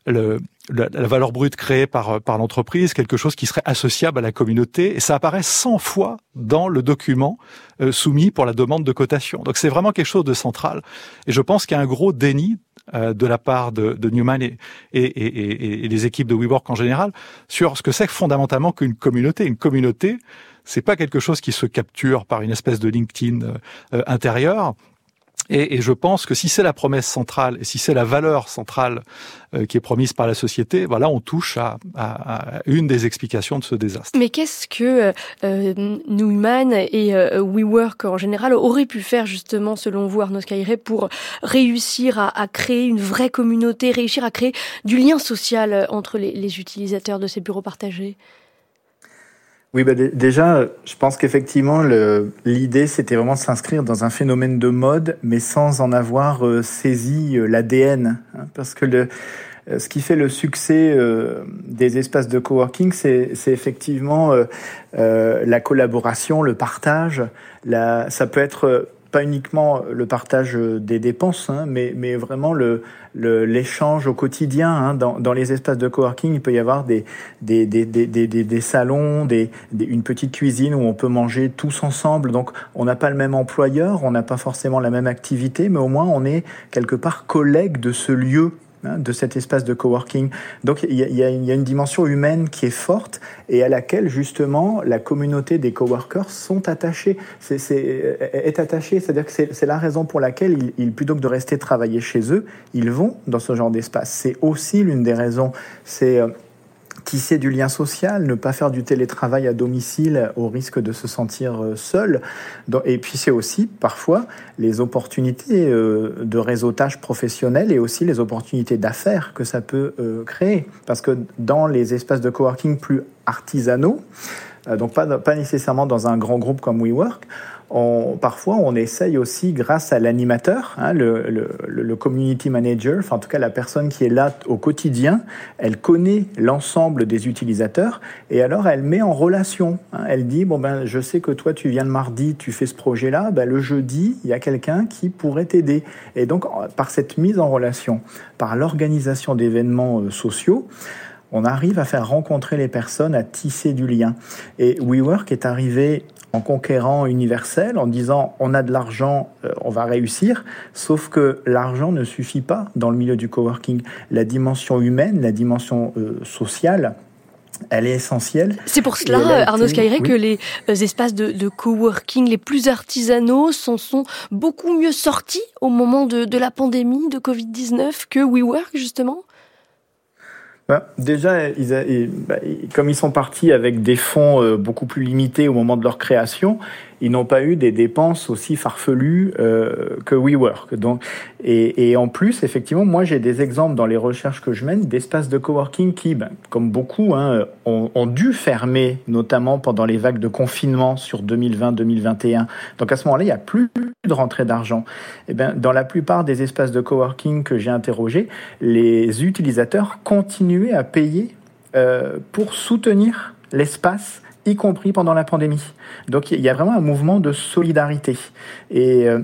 le, la, valeur brute créée par, par l'entreprise, quelque chose qui serait associable à la communauté, et ça apparaît 100 fois dans le document euh, soumis pour la demande de cotation. Donc c'est vraiment quelque chose de central. Et je pense qu'il y a un gros déni euh, de la part de, Newman et, et, et, les équipes de WeWork en général sur ce que c'est fondamentalement qu'une communauté. Une communauté, c'est pas quelque chose qui se capture par une espèce de LinkedIn euh, intérieur. Et, et, je pense que si c'est la promesse centrale et si c'est la valeur centrale euh, qui est promise par la société, voilà, on touche à, à, à, une des explications de ce désastre. Mais qu'est-ce que euh, Newman et euh, WeWork en général auraient pu faire justement, selon vous, Arnaud Skyre, pour réussir à, à, créer une vraie communauté, réussir à créer du lien social entre les, les utilisateurs de ces bureaux partagés? Oui, bah déjà, je pense qu'effectivement, l'idée, c'était vraiment de s'inscrire dans un phénomène de mode, mais sans en avoir euh, saisi euh, l'ADN. Hein, parce que le, euh, ce qui fait le succès des espaces de coworking, c'est effectivement la collaboration, le partage. La, ça peut être pas uniquement le partage des dépenses, hein, mais, mais vraiment le, l'échange au quotidien. Hein. Dans, dans, les espaces de coworking, il peut y avoir des, des, des, des, salons, une petite cuisine où on peut manger tous ensemble. Donc on n'a pas le même employeur, on n'a pas forcément la même activité, mais au moins on est quelque part collègue de ce lieu Hein, de cet espace de coworking. Donc il y, a, une dimension humaine qui est forte et à laquelle justement la communauté des coworkers sont attachés. C'est, est attachée, c'est-à-dire que c'est, la raison pour laquelle ils, plutôt que de rester travailler chez eux, ils vont dans ce genre d'espace. C'est aussi l'une des raisons. C'est euh, tisser du lien social, ne pas faire du télétravail à domicile au risque de se sentir euh, seul. Et puis c'est aussi parfois les opportunités euh, de réseautage professionnel et aussi les opportunités d'affaires que ça peut euh, créer. Parce que dans les espaces de coworking plus artisanaux, donc pas, pas nécessairement dans un grand groupe comme WeWork, on, parfois on essaye aussi grâce à l'animateur, hein, le, community manager, enfin en tout cas la personne qui est là au quotidien, elle connaît l'ensemble des utilisateurs et alors elle met en relation. Hein, elle dit bon ben je sais que toi tu viens le mardi, tu fais ce projet-là, ben, le jeudi il y a quelqu'un qui pourrait t'aider. Et donc par cette mise en relation, par l'organisation d'événements euh, sociaux, on arrive à faire rencontrer les personnes, à tisser du lien. Et WeWork est arrivé en conquérant universel, en disant on a de l'argent, euh, on va réussir, sauf que l'argent ne suffit pas dans le milieu du coworking. La dimension humaine, la dimension euh, sociale, elle est essentielle. C'est pour cela, Arnaud Skyre, que les euh, espaces de, de, coworking les plus artisanaux s'en sont beaucoup mieux sortis au moment de, de la pandémie de Covid-19 que WeWork, justement? Bah, déjà, ils, bah, comme ils sont partis avec des fonds euh, beaucoup plus limités au moment de leur création, ils n'ont pas eu des dépenses aussi farfelues euh, que WeWork. Donc, et, en plus, effectivement, moi j'ai des exemples dans les recherches que je mène d'espaces de coworking qui, ben, comme beaucoup, hein, ont, ont, dû fermer, notamment pendant les vagues de confinement sur 2020-2021. Donc à ce moment-là, il n'y a plus de rentrée d'argent. Et eh ben, dans la plupart des espaces de coworking que j'ai interrogés, les utilisateurs continuaient à payer euh, pour soutenir l'espace y compris pendant la pandémie. Donc il y a vraiment un mouvement de solidarité. Et, euh,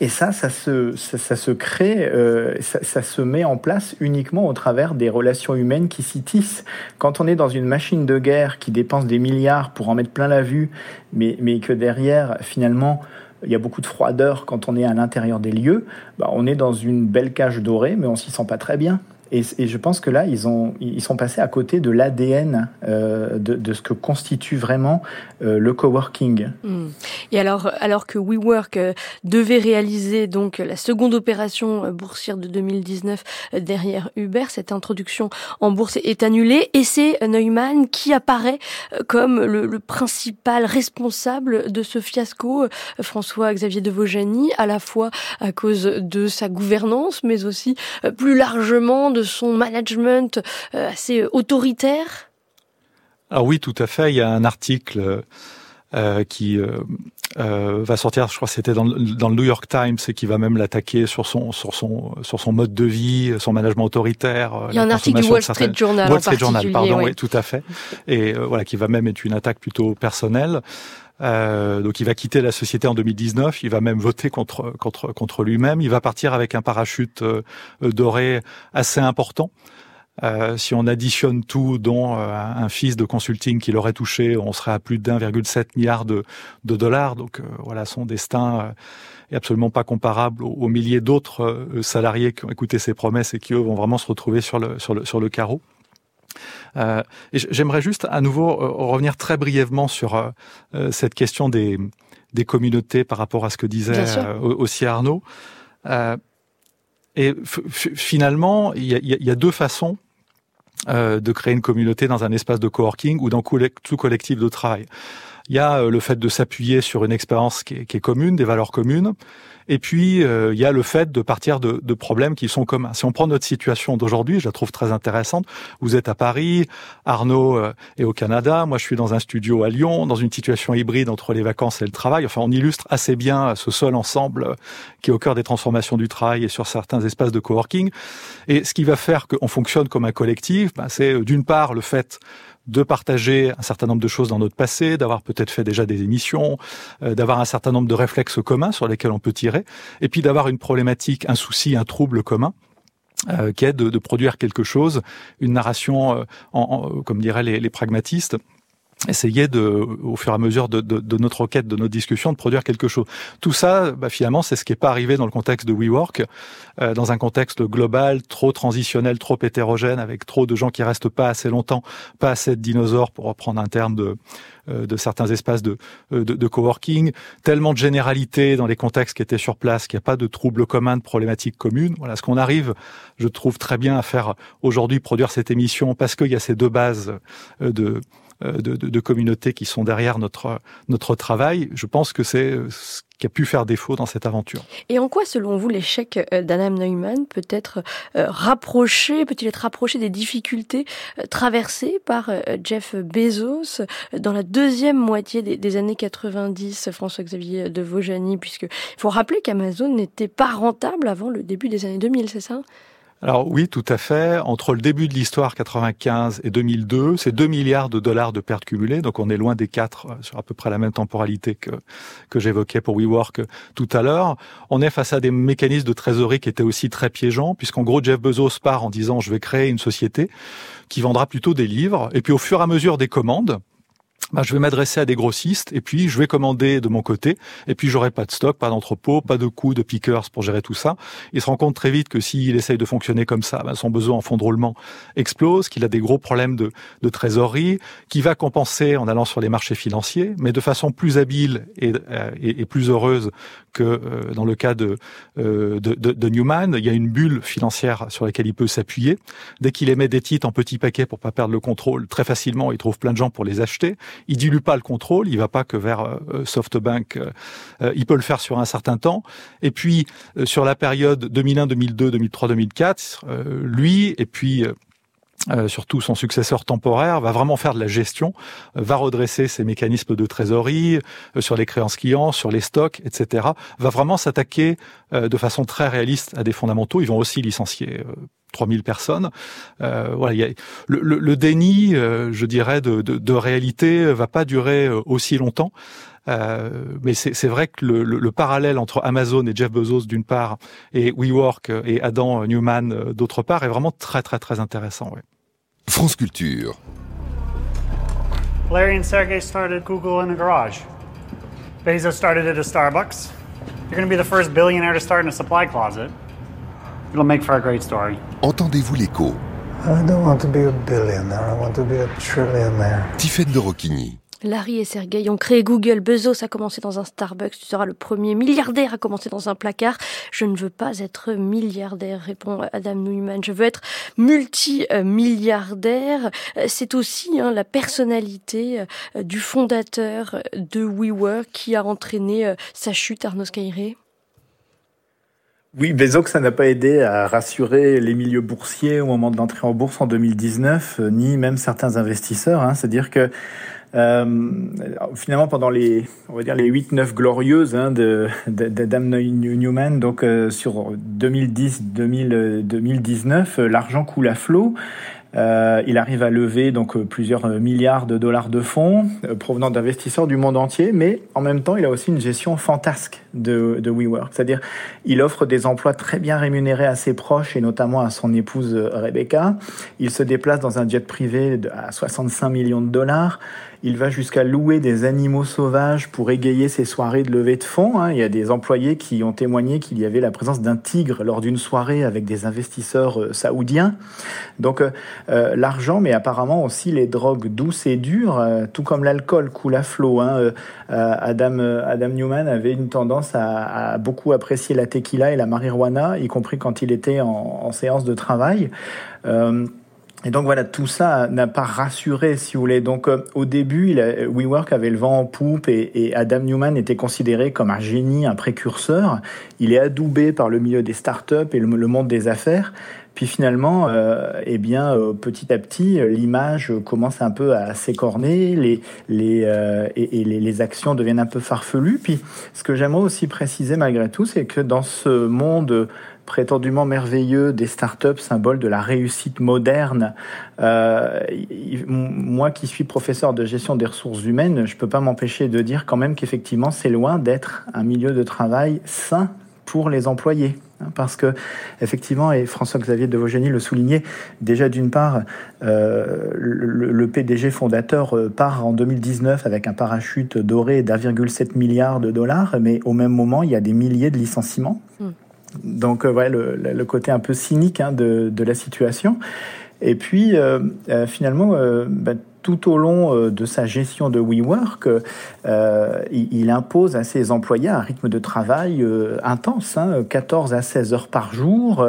et ça, ça se, ça, se crée, euh, ça, se met en place uniquement au travers des relations humaines qui s'y tissent. Quand on est dans une machine de guerre qui dépense des milliards pour en mettre plein la vue, mais, mais que derrière, finalement, il y a beaucoup de froideur quand on est à l'intérieur des lieux, bah, on est dans une belle cage dorée, mais on s'y sent pas très bien. Et, je pense que là, ils, ont, ils sont passés à côté de l'ADN euh, de, de, ce que constitue vraiment euh, le coworking. Hmm. Et alors, alors que WeWork euh, devait réaliser donc la seconde opération boursière de 2019 derrière Uber, cette introduction en bourse est annulée et c'est Neumann qui apparaît comme le, le, principal responsable de ce fiasco, François-Xavier de Vaujany, à la fois à cause de sa gouvernance, mais aussi plus largement son management euh, assez autoritaire? Alors oui, tout à fait. Il y a un article euh, qui euh, va sortir, je crois que c'était dans, le New York Times, et qui va même l'attaquer sur son sur son sur son mode de vie, son management autoritaire. Il y a un article du Wall Street Journal. Wall Street Journal, pardon, oui. tout à fait. Et voilà, qui va même être une attaque plutôt personnelle. Euh, donc il va quitter la société en 2019, il va même voter contre contre contre lui-même, il va partir avec un parachute euh, doré assez important. Euh, si on additionne tout, dont euh, un fils de consulting qu'il aurait touché, on serait à plus d'1,7 milliard de, de, dollars. Donc voilà, son destin est absolument pas comparable aux, aux milliers d'autres salariés qui ont écouté ses promesses et qui eux vont vraiment se retrouver sur le sur le sur le carreau. Euh, J'aimerais juste à nouveau euh, revenir très brièvement sur euh, cette question des, des communautés par rapport à ce que disait aussi Arnaud. et finalement, il y a, y a, deux façons de créer une communauté dans un espace de coworking ou dans tout collectif de travail. Il y a le fait de s'appuyer sur une expérience qui est, qui est commune, des valeurs communes. Et puis, euh, il y a le fait de partir de, de, problèmes qui sont communs. Si on prend notre situation d'aujourd'hui, je la trouve très intéressante. Vous êtes à Paris, Arnaud euh, est au Canada, moi je suis dans un studio à Lyon, dans une situation hybride entre les vacances et le travail. Enfin, on illustre assez bien ce seul ensemble euh, qui est au cœur des transformations du travail et sur certains espaces de coworking. Et ce qui va faire qu'on fonctionne comme un collectif, ben, c'est d'une part le fait de partager un certain nombre de choses dans notre passé, d'avoir peut-être fait déjà des émissions, euh, d'avoir un certain nombre de réflexes communs sur lesquels on peut tirer, et puis d'avoir une problématique, un souci, un trouble commun. Euh, qui est de, produire quelque chose, une narration, euh, en, comme diraient les pragmatistes, essayer de, au fur et à mesure de, de, de, notre requête, de notre discussion, de produire quelque chose. Tout ça, bah, finalement, c'est ce qui n'est pas arrivé dans le contexte de WeWork, euh, dans un contexte global, trop transitionnel, trop hétérogène, avec trop de gens qui restent pas assez longtemps, pas assez de dinosaures, pour reprendre un terme de, euh, de certains espaces de, euh, de, de, coworking, tellement de généralités dans les contextes qui étaient sur place qu'il n'y a pas de troubles communs, de problématiques communes. Voilà ce qu'on arrive, je trouve très bien à faire aujourd'hui, produire cette émission, parce qu'il y a ces deux bases de de, de, de, communautés qui sont derrière notre notre travail. Je pense que c'est ce qui a pu faire défaut dans cette aventure. Et en quoi, selon vous, l'échec d'Adam Neumann peut être rapproché, peut-il être rapproché des difficultés traversées par Jeff Bezos dans la deuxième moitié des, des années 90, François-Xavier de Vaujany, puisque il faut rappeler qu'Amazon n'était pas rentable avant le début des années 2000, c'est ça? Alors oui, tout à fait. Entre le début de l'histoire 95 et 2002, c'est 2 milliards de dollars de pertes cumulées. Donc on est loin des 4 euh, sur à peu près la même temporalité que, que j'évoquais pour WeWork tout à l'heure. On est face à des mécanismes de trésorerie qui étaient aussi très piégeants, puisqu'en gros Jeff Bezos part en disant je vais créer une société qui vendra plutôt des livres. Et puis au fur et à mesure des commandes, bah, je vais m'adresser à des grossistes et puis je vais commander de mon côté et puis j'aurai pas de stock, pas d'entrepôt, pas de coûts de pickers pour gérer tout ça. Il se rend compte très vite que s'il essaye de fonctionner comme ça, bah, son besoin en fonds de roulement explose, qu'il a des gros problèmes de, de trésorerie, qu'il va compenser en allant sur les marchés financiers, mais de façon plus habile et, euh, et, et plus heureuse que euh, dans le cas de, euh, de, de, de, Newman. Il y a une bulle financière sur laquelle il peut s'appuyer. Dès qu'il émet des titres en petits paquets pour pas perdre le contrôle, très facilement, il trouve plein de gens pour les acheter il dilue pas le contrôle, il va pas que vers euh, SoftBank, euh, il peut le faire sur un certain temps. Et puis euh, sur la période 2001, 2002, 2003, 2004, lui et puis surtout son successeur temporaire, va vraiment faire de la gestion, va redresser ses mécanismes de trésorerie sur les créances clients, sur les stocks, etc. Va vraiment s'attaquer de façon très réaliste à des fondamentaux. Ils vont aussi licencier 3000 personnes. Euh, voilà, y a, le, le, le, déni, euh, je dirais, de, de, de, réalité va pas durer euh, aussi longtemps. Euh, mais c'est vrai que le, le, parallèle entre Amazon et Jeff Bezos d'une part et WeWork et Adam Newman euh, d'autre part est vraiment très très très intéressant. Ouais. France Culture. Larry and Sergey started Google in a garage. Bezos started at a Starbucks. You're going to be the first billionaire to start in a supply closet. It'll make for a great story. Entendez-vous l'écho? I don't want to be a billionaire, I want to be a trillionaire. Tiffaine de Rocchigny. Larry et Sergey ont créé Google. Bezos a commencé dans un Starbucks. Tu seras le premier milliardaire à commencer dans un placard. Je ne veux pas être milliardaire, répond Adam Neumann. Je veux être multimilliardaire. C'est aussi hein, la personnalité euh, du fondateur de WeWork qui a entraîné euh, sa chute, Arnaud Skyre. Oui, Bezos, ça n'a pas aidé à rassurer les milieux boursiers au moment de l'entrée en bourse en 2019, euh, ni même certains investisseurs. Hein. C'est-à-dire que euh, finalement, pendant les, on va dire les 8-9 glorieuses hein, de, d'Adam Newman, donc euh, sur 2010-2019, euh, l'argent coule à flot. Euh, il arrive à lever donc euh, plusieurs euh, milliards de dollars de fonds provenant d'investisseurs du monde entier, mais en même temps, il a aussi une gestion fantasque de, de WeWork. C'est-à-dire, il offre des emplois très bien rémunérés à ses proches et notamment à son épouse Rebecca. Il se déplace dans un jet privé à 65 millions de dollars. Il va jusqu'à louer des animaux sauvages pour égayer ses soirées de levée de fonds. Hein. Il y a des employés qui ont témoigné qu'il y avait la présence d'un tigre lors d'une soirée avec des investisseurs euh, saoudiens. Donc euh, euh, l'argent, mais apparemment aussi les drogues douces et dures, tout comme l'alcool coule à flot. Hein. Adam, Adam Newman avait une tendance à, beaucoup apprécier la tequila et la marijuana, y compris quand il était en séance de travail. Et donc voilà, tout ça n'a pas rassuré, si vous voulez. Donc euh, au début, il WeWork avait le vent en poupe et, Adam Newman était considéré comme un génie, un précurseur. Il est adoubé par le milieu des startups et le, monde des affaires. Puis finalement, euh, eh bien, euh, petit à petit, l'image commence un peu à s'écorner, les, les, euh, et, les, actions deviennent un peu farfelues. Puis, ce que j'aimerais aussi préciser malgré tout, c'est que dans ce monde prétendument merveilleux des startups, symbole de la réussite moderne. Euh, moi qui suis professeur de gestion des ressources humaines, je peux pas m'empêcher de dire quand même qu'effectivement c'est loin d'être un milieu de travail sain pour les employés. Hein, parce que, effectivement, et François-Xavier de le soulignait, déjà d'une part, euh, le, le, PDG fondateur euh, part en 2019 avec un parachute doré d'1,7 milliard de dollars, mais au même moment, il y a des milliers de licenciements. Mmh. Donc, euh, ouais, le, côté un peu cynique hein, de, la situation. Et puis, euh, euh, finalement, bah, tout au long de sa gestion de WeWork, il, impose à ses employés un rythme de travail intense, hein, 14 à 16 heures par jour.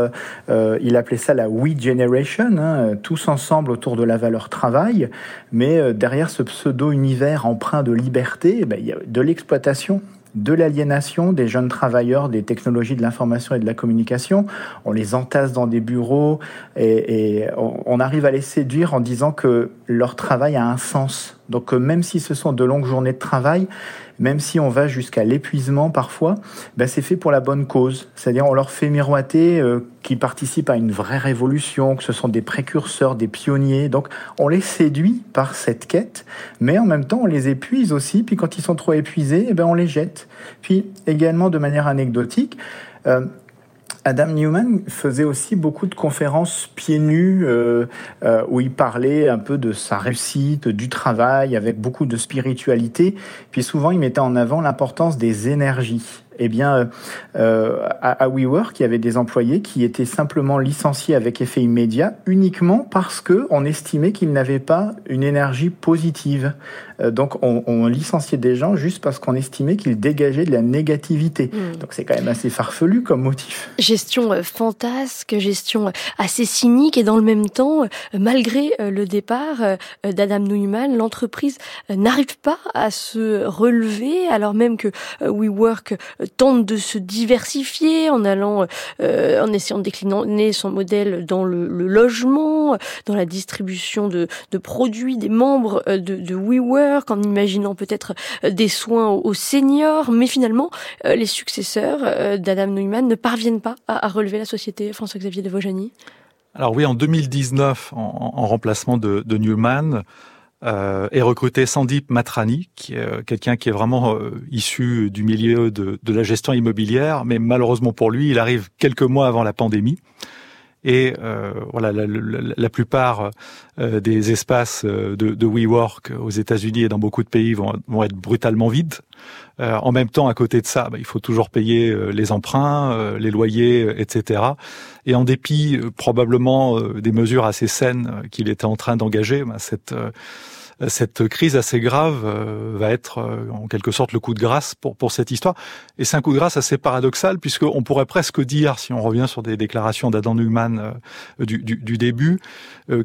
il appelait ça la We Generation, hein, tous ensemble autour de la valeur travail. Mais derrière ce pseudo-univers empreint de liberté, eh ben, il y a de l'exploitation de l'aliénation des jeunes travailleurs des technologies de l'information et de la communication. On les entasse dans des bureaux et, on, arrive à les séduire en disant que leur travail a un sens. Donc euh, même si ce sont de longues journées de travail, même si on va jusqu'à l'épuisement parfois, ben c'est fait pour la bonne cause. C'est-à-dire on leur fait miroiter euh, qu'ils participent à une vraie révolution, que ce sont des précurseurs, des pionniers. Donc on les séduit par cette quête, mais en même temps on les épuise aussi. Puis quand ils sont trop épuisés, eh ben on les jette. Puis également de manière anecdotique, euh, Adam Newman faisait aussi beaucoup de conférences pieds nus euh, euh, où il parlait un peu de sa réussite, du travail, avec beaucoup de spiritualité. Puis souvent, il mettait en avant l'importance des énergies eh bien, euh, euh, à, à, WeWork, il y avait des employés qui étaient simplement licenciés avec effet immédiat uniquement parce que on estimait qu'ils n'avaient pas une énergie positive. Euh, donc, on, on, licenciait des gens juste parce qu'on estimait qu'ils dégageaient de la négativité. Hmm. Donc, c'est quand même assez farfelu comme motif. Gestion fantasque, gestion assez cynique et dans le même temps, malgré le départ d'Adam Newman, l'entreprise n'arrive pas à se relever alors même que WeWork tente de se diversifier en allant, euh, en essayant de décliner son modèle dans le, logement, dans la distribution de, produits des membres euh, de, WeWork, en imaginant peut-être euh, des soins aux, seniors, mais finalement, les successeurs d'Adam Neumann ne parviennent pas à, relever la société. François-Xavier de Vojani. Alors oui, en 2019, en, remplacement de, de Newman, euh, et recruté Sandip Matrani, qui est euh, quelqu'un qui est vraiment euh, issu du milieu de, la gestion immobilière, mais malheureusement pour lui, il arrive quelques mois avant la pandémie. Et euh, voilà, la plupart euh, des espaces de, de WeWork aux États-Unis et dans beaucoup de pays vont, vont être brutalement vides. En même temps, à côté de ça, bah, il faut toujours payer les emprunts, les loyers, etc. Et en dépit probablement des mesures assez saines qu'il était en train d'engager, bah, cette cette crise assez grave euh, va être euh, en quelque sorte le coup de grâce pour, pour cette histoire. Et c'est un coup de grâce assez paradoxal, puisqu'on pourrait presque dire, si on revient sur des déclarations d'Adam Newman euh, du, du, du, début,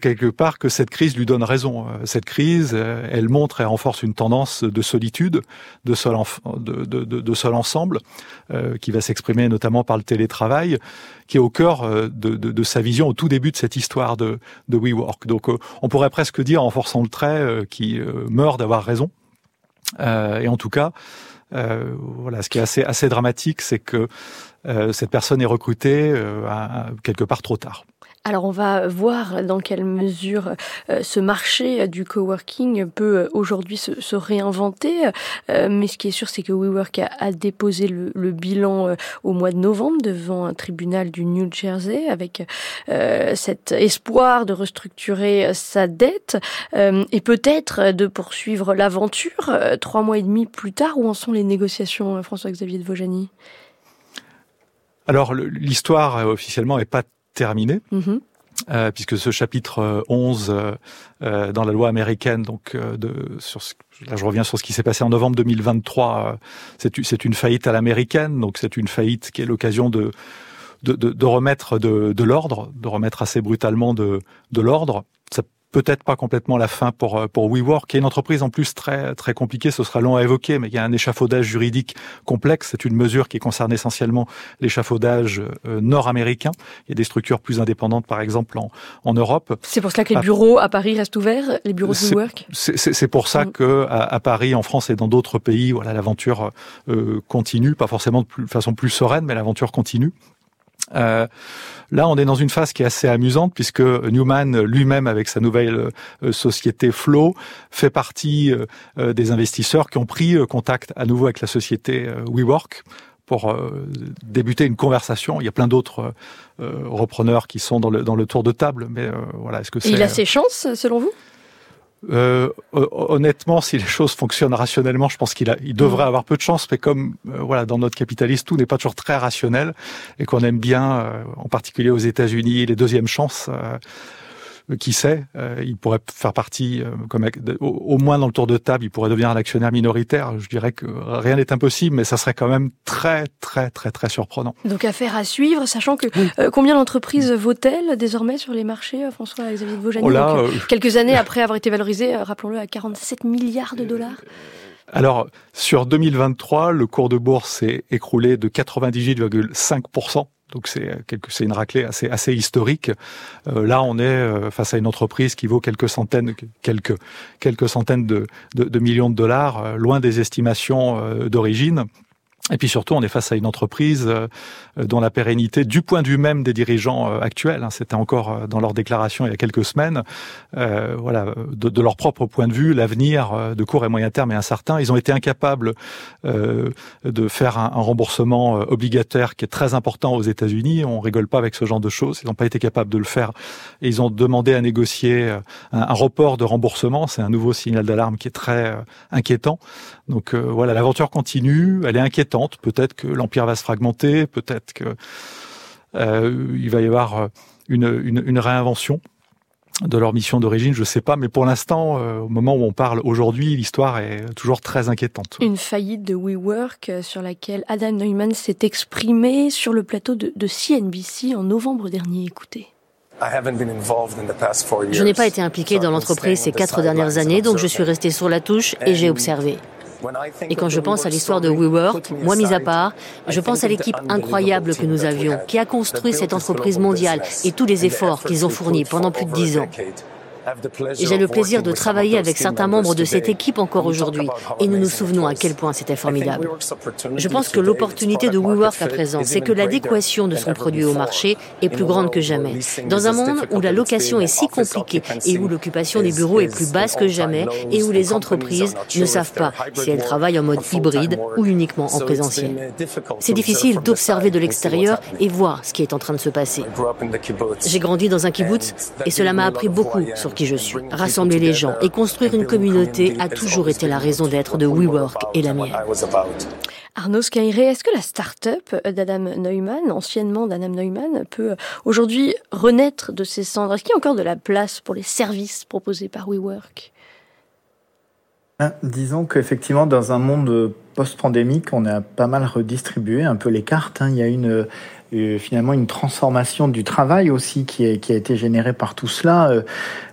quelque part que cette crise lui donne raison. Cette crise, elle montre et renforce une tendance de solitude, de seul, de, de, de, seul ensemble, qui va s'exprimer notamment par le télétravail, qui est au cœur de, de, sa vision au tout début de cette histoire de, de WeWork. Donc on pourrait presque dire, en forçant le trait, qui euh, meurt d'avoir raison. Euh, et en tout cas, euh, voilà, ce qui est assez assez dramatique, c'est que cette personne est recrutée quelque part trop tard. Alors on va voir dans quelle mesure euh, ce marché du coworking peut euh, aujourd'hui se, réinventer. Euh, mais ce qui est sûr, c'est que WeWork a, déposé le, bilan au mois de novembre devant un tribunal du New Jersey avec cet espoir de restructurer sa dette et peut-être de poursuivre l'aventure. Trois mois et demi plus tard, où en sont les négociations, François-Xavier de Vojani alors l'histoire officiellement n'est pas terminé. Mhm. Euh, puisque ce chapitre 11 euh, euh, dans la loi américaine, donc de, sur là je reviens sur ce qui s'est passé en novembre 2023, c'est une faillite à l'américaine, donc c'est une faillite qui est l'occasion de, de, de, remettre de, de l'ordre, de remettre assez brutalement de, de l'ordre. Peut-être pas complètement la fin pour euh, pour WeWork, qui est une entreprise en plus très très compliquée. Ce sera long à évoquer, mais il y a un échafaudage juridique complexe. C'est une mesure qui concerne essentiellement l'échafaudage euh, nord-américain. Il y a des structures plus indépendantes, par exemple en, en Europe. C'est pour cela que les bureaux à Paris restent ouverts, les bureaux de WeWork? C'est pour ça mm. que à, Paris, en France et dans d'autres pays, voilà, l'aventure euh, continue, pas forcément de, plus, de façon plus sereine, mais l'aventure continue. Euh, là, on est dans une phase qui est assez amusante puisque Newman lui-même, avec sa nouvelle euh, société Flow, fait partie euh, des investisseurs qui ont pris contact à nouveau avec la société WeWork pour débuter une conversation. Il y a plein d'autres repreneurs qui sont dans le, dans le tour de table, mais voilà, est-ce que c'est... Il a ses chances, selon vous? Euh, honnêtement, si les choses fonctionnent rationnellement, je pense qu'il a, il devrait mm. avoir peu de chance. Mais comme euh, voilà, dans notre capitalisme, tout n'est pas toujours très rationnel et qu'on aime bien, euh, en particulier aux États-Unis, les deuxièmes chances. Qui sait, il pourrait faire partie, comme au, moins dans le tour de table, il pourrait devenir un actionnaire minoritaire. Je dirais que rien n'est impossible, mais ça serait quand même très, très, très, très surprenant. Donc affaire à suivre, sachant que combien d'entreprises vaut-elle désormais sur les marchés, François-Xavier de oh Quelques années après avoir été valorisé, rappelons-le, à 47 milliards de dollars. Alors, sur 2023, le cours de bourse s'est écroulé de 98,5%. Donc c'est c'est une raclée assez historique. Euh, là, on est euh, face à une entreprise qui vaut quelques centaines de, millions de dollars, euh, loin des estimations d'origine. Et puis surtout, on est face à une entreprise euh, dont la pérennité, du point de vue même des dirigeants euh, actuels, hein, c'était encore euh, dans leur déclaration il y a quelques semaines, euh, voilà, de, leur propre point de vue, l'avenir de court et moyen terme est incertain. Ils ont été incapables euh, de faire un, un, remboursement obligataire qui est très important aux États-Unis. On rigole pas avec ce genre de choses. Ils n'ont pas été capables de le faire. Et ils ont demandé à négocier un, un report de remboursement. C'est un nouveau signal d'alarme qui est très inquiétant. Donc voilà, l'aventure continue. Elle est inquiétante Peut-être que l'empire va se fragmenter, peut-être que euh, il va y avoir euh, une, réinvention de leur mission d'origine, je ne sais pas, mais pour l'instant, euh, au moment où on parle aujourd'hui, l'histoire est toujours très inquiétante. Une faillite de WeWork sur laquelle Adam Neumann s'est exprimé sur le plateau de, de CNBC en novembre dernier. Écoutez. Je n'ai pas été impliqué dans l'entreprise ces quatre dernières années, donc je suis resté sur la touche et j'ai observé. Et quand je pense à l'histoire de WeWork, moi mis à part, je pense à l'équipe incroyable que nous avions, qui a construit cette entreprise mondiale et tous les efforts qu'ils ont fournis pendant plus de dix ans. J'ai le plaisir de travailler avec certains membres de cette équipe encore aujourd'hui et nous nous souvenons à quel point c'était formidable. Je pense que l'opportunité de WeWork à présent, c'est que l'adéquation de son produit au marché est plus grande que jamais. Dans un monde où la location est si compliquée et où l'occupation des bureaux est plus basse que jamais et où les entreprises ne savent pas si elles travaillent en mode hybride ou uniquement en présentiel. C'est difficile d'observer de l'extérieur et voir ce qui est en train de se passer. J'ai grandi dans un kibbutz et cela m'a appris beaucoup sur qui je suis. Rassembler les gens et construire une communauté a toujours été la raison d'être de WeWork et la mienne. Arnaud Skyre, est-ce que la start-up d'Adam Neumann, anciennement d'Adam Neumann, peut aujourd'hui renaître de ses cendres? Est-ce qu'il y a encore de la place pour les services proposés par WeWork? Ah, Disons qu'effectivement, dans un monde post-pandémique, on a pas mal redistribué un peu les cartes. Hein. Il y a une euh, finalement une transformation du travail aussi qui, est, qui a été générée par tout cela. Euh,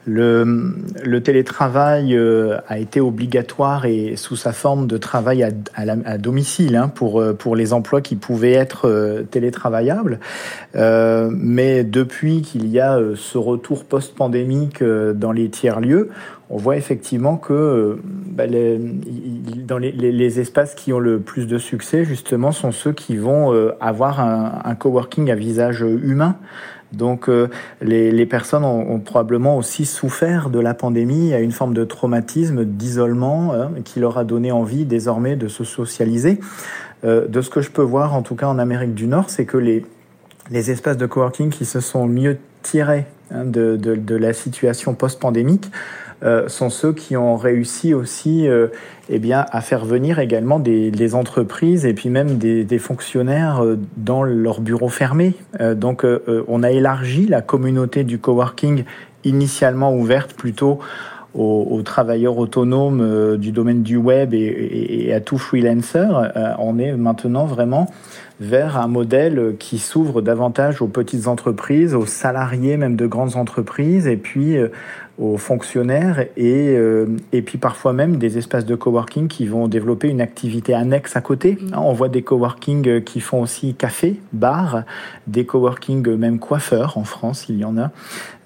le, le télétravail euh, a été obligatoire et sous sa forme de travail à, à, domicile hein, pour, pour les emplois qui pouvaient être télétravaillables. Euh, mais depuis qu'il y a ce retour post-pandémique dans les tiers-lieux, on voit effectivement que bah, les, dans les, les, espaces qui ont le plus de succès, justement, sont ceux qui vont avoir un, un coworking à visage humain. Donc euh, les, personnes ont, probablement aussi souffert de la pandémie à une forme de traumatisme, d'isolement, hein, qui leur a donné envie désormais de se socialiser. Euh, de ce que je peux voir, en tout cas en Amérique du Nord, c'est que les, les espaces de coworking qui se sont mieux tirés hein, de, de, la situation post-pandémique euh, sont ceux qui ont réussi aussi euh, eh bien, à faire venir également des, entreprises et puis même des, fonctionnaires euh, dans leurs bureaux fermés. Donc on a élargi la communauté du coworking initialement ouverte plutôt aux, travailleurs autonomes du domaine du web et à tout freelancer. on est maintenant vraiment vers un modèle qui s'ouvre davantage aux petites entreprises, aux salariés même de grandes entreprises, et puis aux fonctionnaires et, euh, et puis parfois même des espaces de coworking qui vont développer une activité annexe à côté. Mm. On voit des coworking euh, qui font aussi café, bar, des coworking euh, même coiffeurs en France, il y en a.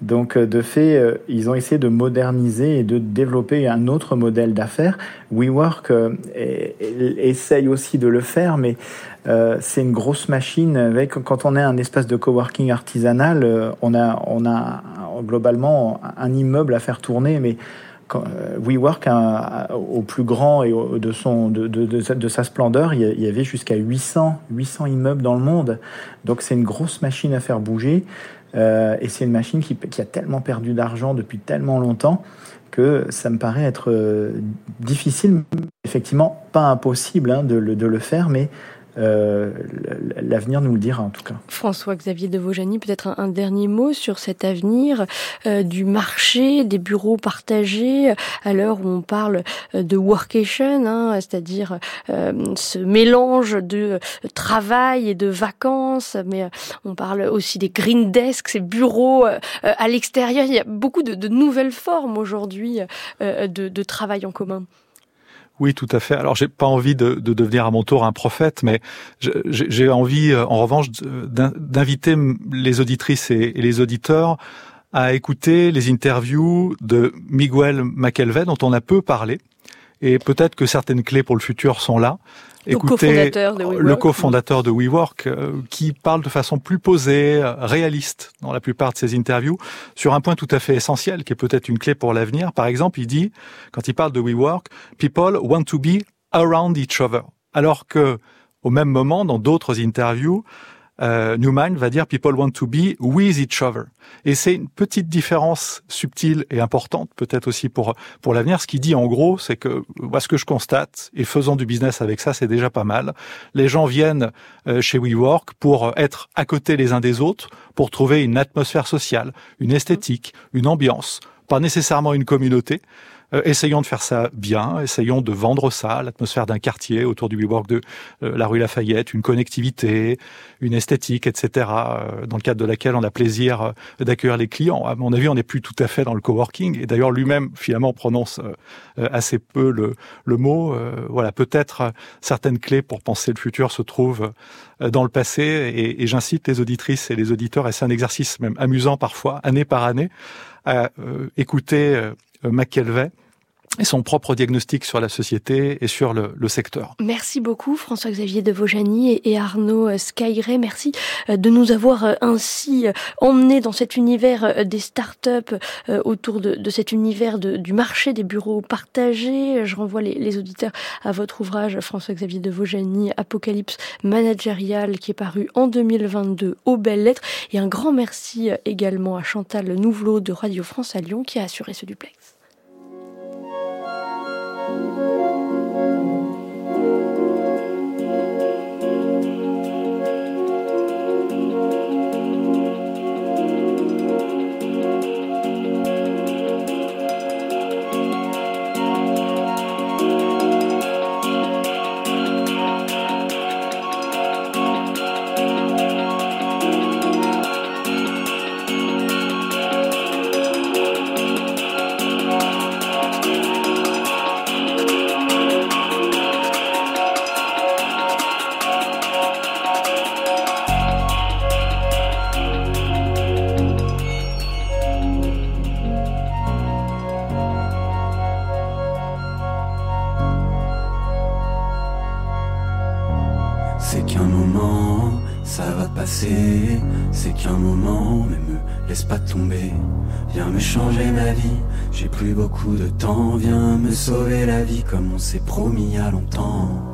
Donc de fait, ils ont essayé de moderniser et de développer un autre modèle d'affaires. WeWork essaye aussi de le faire, mais euh, c'est une grosse machine. Quand on est un espace de coworking artisanal, euh, on, a, globalement un immeuble à faire tourner, mais euh, WeWork, au plus grand et de, sa splendeur, il y avait jusqu'à 800, 800 immeubles dans le monde. Donc c'est une grosse machine à faire bouger. Euh, et c'est une machine qui, a tellement perdu d'argent depuis tellement longtemps que ça me paraît être difficile, effectivement pas impossible hein, de, de le faire, mais euh, l'avenir nous le dira en tout cas. François-Xavier de Vaujany, peut-être un, dernier mot sur cet avenir euh, du marché, des bureaux partagés, à l'heure où on parle euh, de workation, hein, c'est-à-dire ce mélange de travail et de vacances, mais on parle aussi des green desks, ces bureaux à l'extérieur. Il y a beaucoup de, nouvelles formes aujourd'hui de travail en commun. Oui, tout à fait. Alors, j'ai pas envie de, de, devenir à mon tour un prophète, mais j'ai envie, euh, en revanche, d'inviter les auditrices et, les auditeurs à écouter les interviews de Miguel McElvey, dont on a peu parlé. Et peut-être que certaines clés pour le futur sont là. Écoutez le cofondateur de WeWork euh, qui parle de façon plus posée, euh, réaliste dans la plupart de ses interviews sur un point tout à fait essentiel qui est peut-être une clé pour l'avenir. Par exemple, il dit quand il parle de WeWork, people want to be around each other. Alors que au même moment, dans d'autres interviews, euh, Newman va dire people want to be with each other. Et c'est une petite différence subtile et importante, peut-être aussi pour pour l'avenir. Ce qu'il dit en gros, c'est que moi ce que je constate et faisant du business avec ça, c'est déjà pas mal. Les gens viennent euh, chez WeWork pour être à côté les uns des autres, pour trouver une atmosphère sociale, une esthétique, une ambiance, pas nécessairement une communauté. Euh, essayons de faire ça bien, essayons de vendre ça, l'atmosphère d'un quartier autour du WeWork de euh, la rue Lafayette, une connectivité, une esthétique, etc., euh, dans le cadre de laquelle on a plaisir d'accueillir les clients. À mon avis, on n'est plus tout à fait dans le coworking, et d'ailleurs lui-même, finalement, prononce assez peu le, mot. voilà, peut-être certaines clés pour penser le futur se trouvent dans le passé, et, j'incite les auditrices et les auditeurs, et c'est un exercice même amusant parfois, année par année, à écouter McKelvey et son propre diagnostic sur la société et sur le, secteur. Merci beaucoup François-Xavier de Vaujany et, Arnaud euh, Skyray. Merci euh, de nous avoir ainsi emmenés dans cet univers des startups, autour de, cet univers du marché des bureaux partagés. Je renvoie les, auditeurs à votre ouvrage François-Xavier de Vaujany, Apocalypse managérial, qui est paru en 2022 aux belles lettres. Et un grand merci également à Chantal Nouvelot de Radio France à Lyon qui a assuré ce duplex. Laisse pas tomber. Viens me changer ma vie, j'ai plus beaucoup de temps. Viens me sauver la vie comme on s'est promis il y a longtemps.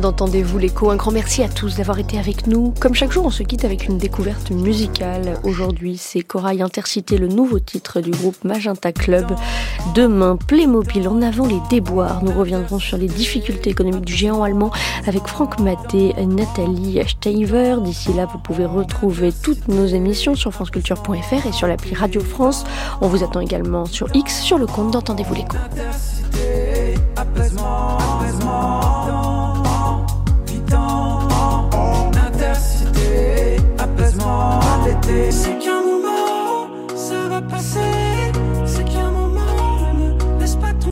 d'Entendez-vous l'écho. Un grand merci à tous d'avoir été avec nous. Comme chaque jour, on se quitte avec une découverte musicale. Aujourd'hui, c'est Corail Intercité, le nouveau titre du groupe Magenta Club. Demain, Playmobil en avant les déboires. Nous reviendrons sur les difficultés économiques du géant allemand avec Franck Maté Nathalie Steiver. D'ici là, vous pouvez retrouver toutes nos émissions sur franceculture.fr et sur l'appli Radio France. On vous attend également sur X, sur le compte d'Entendez-vous l'écho. this.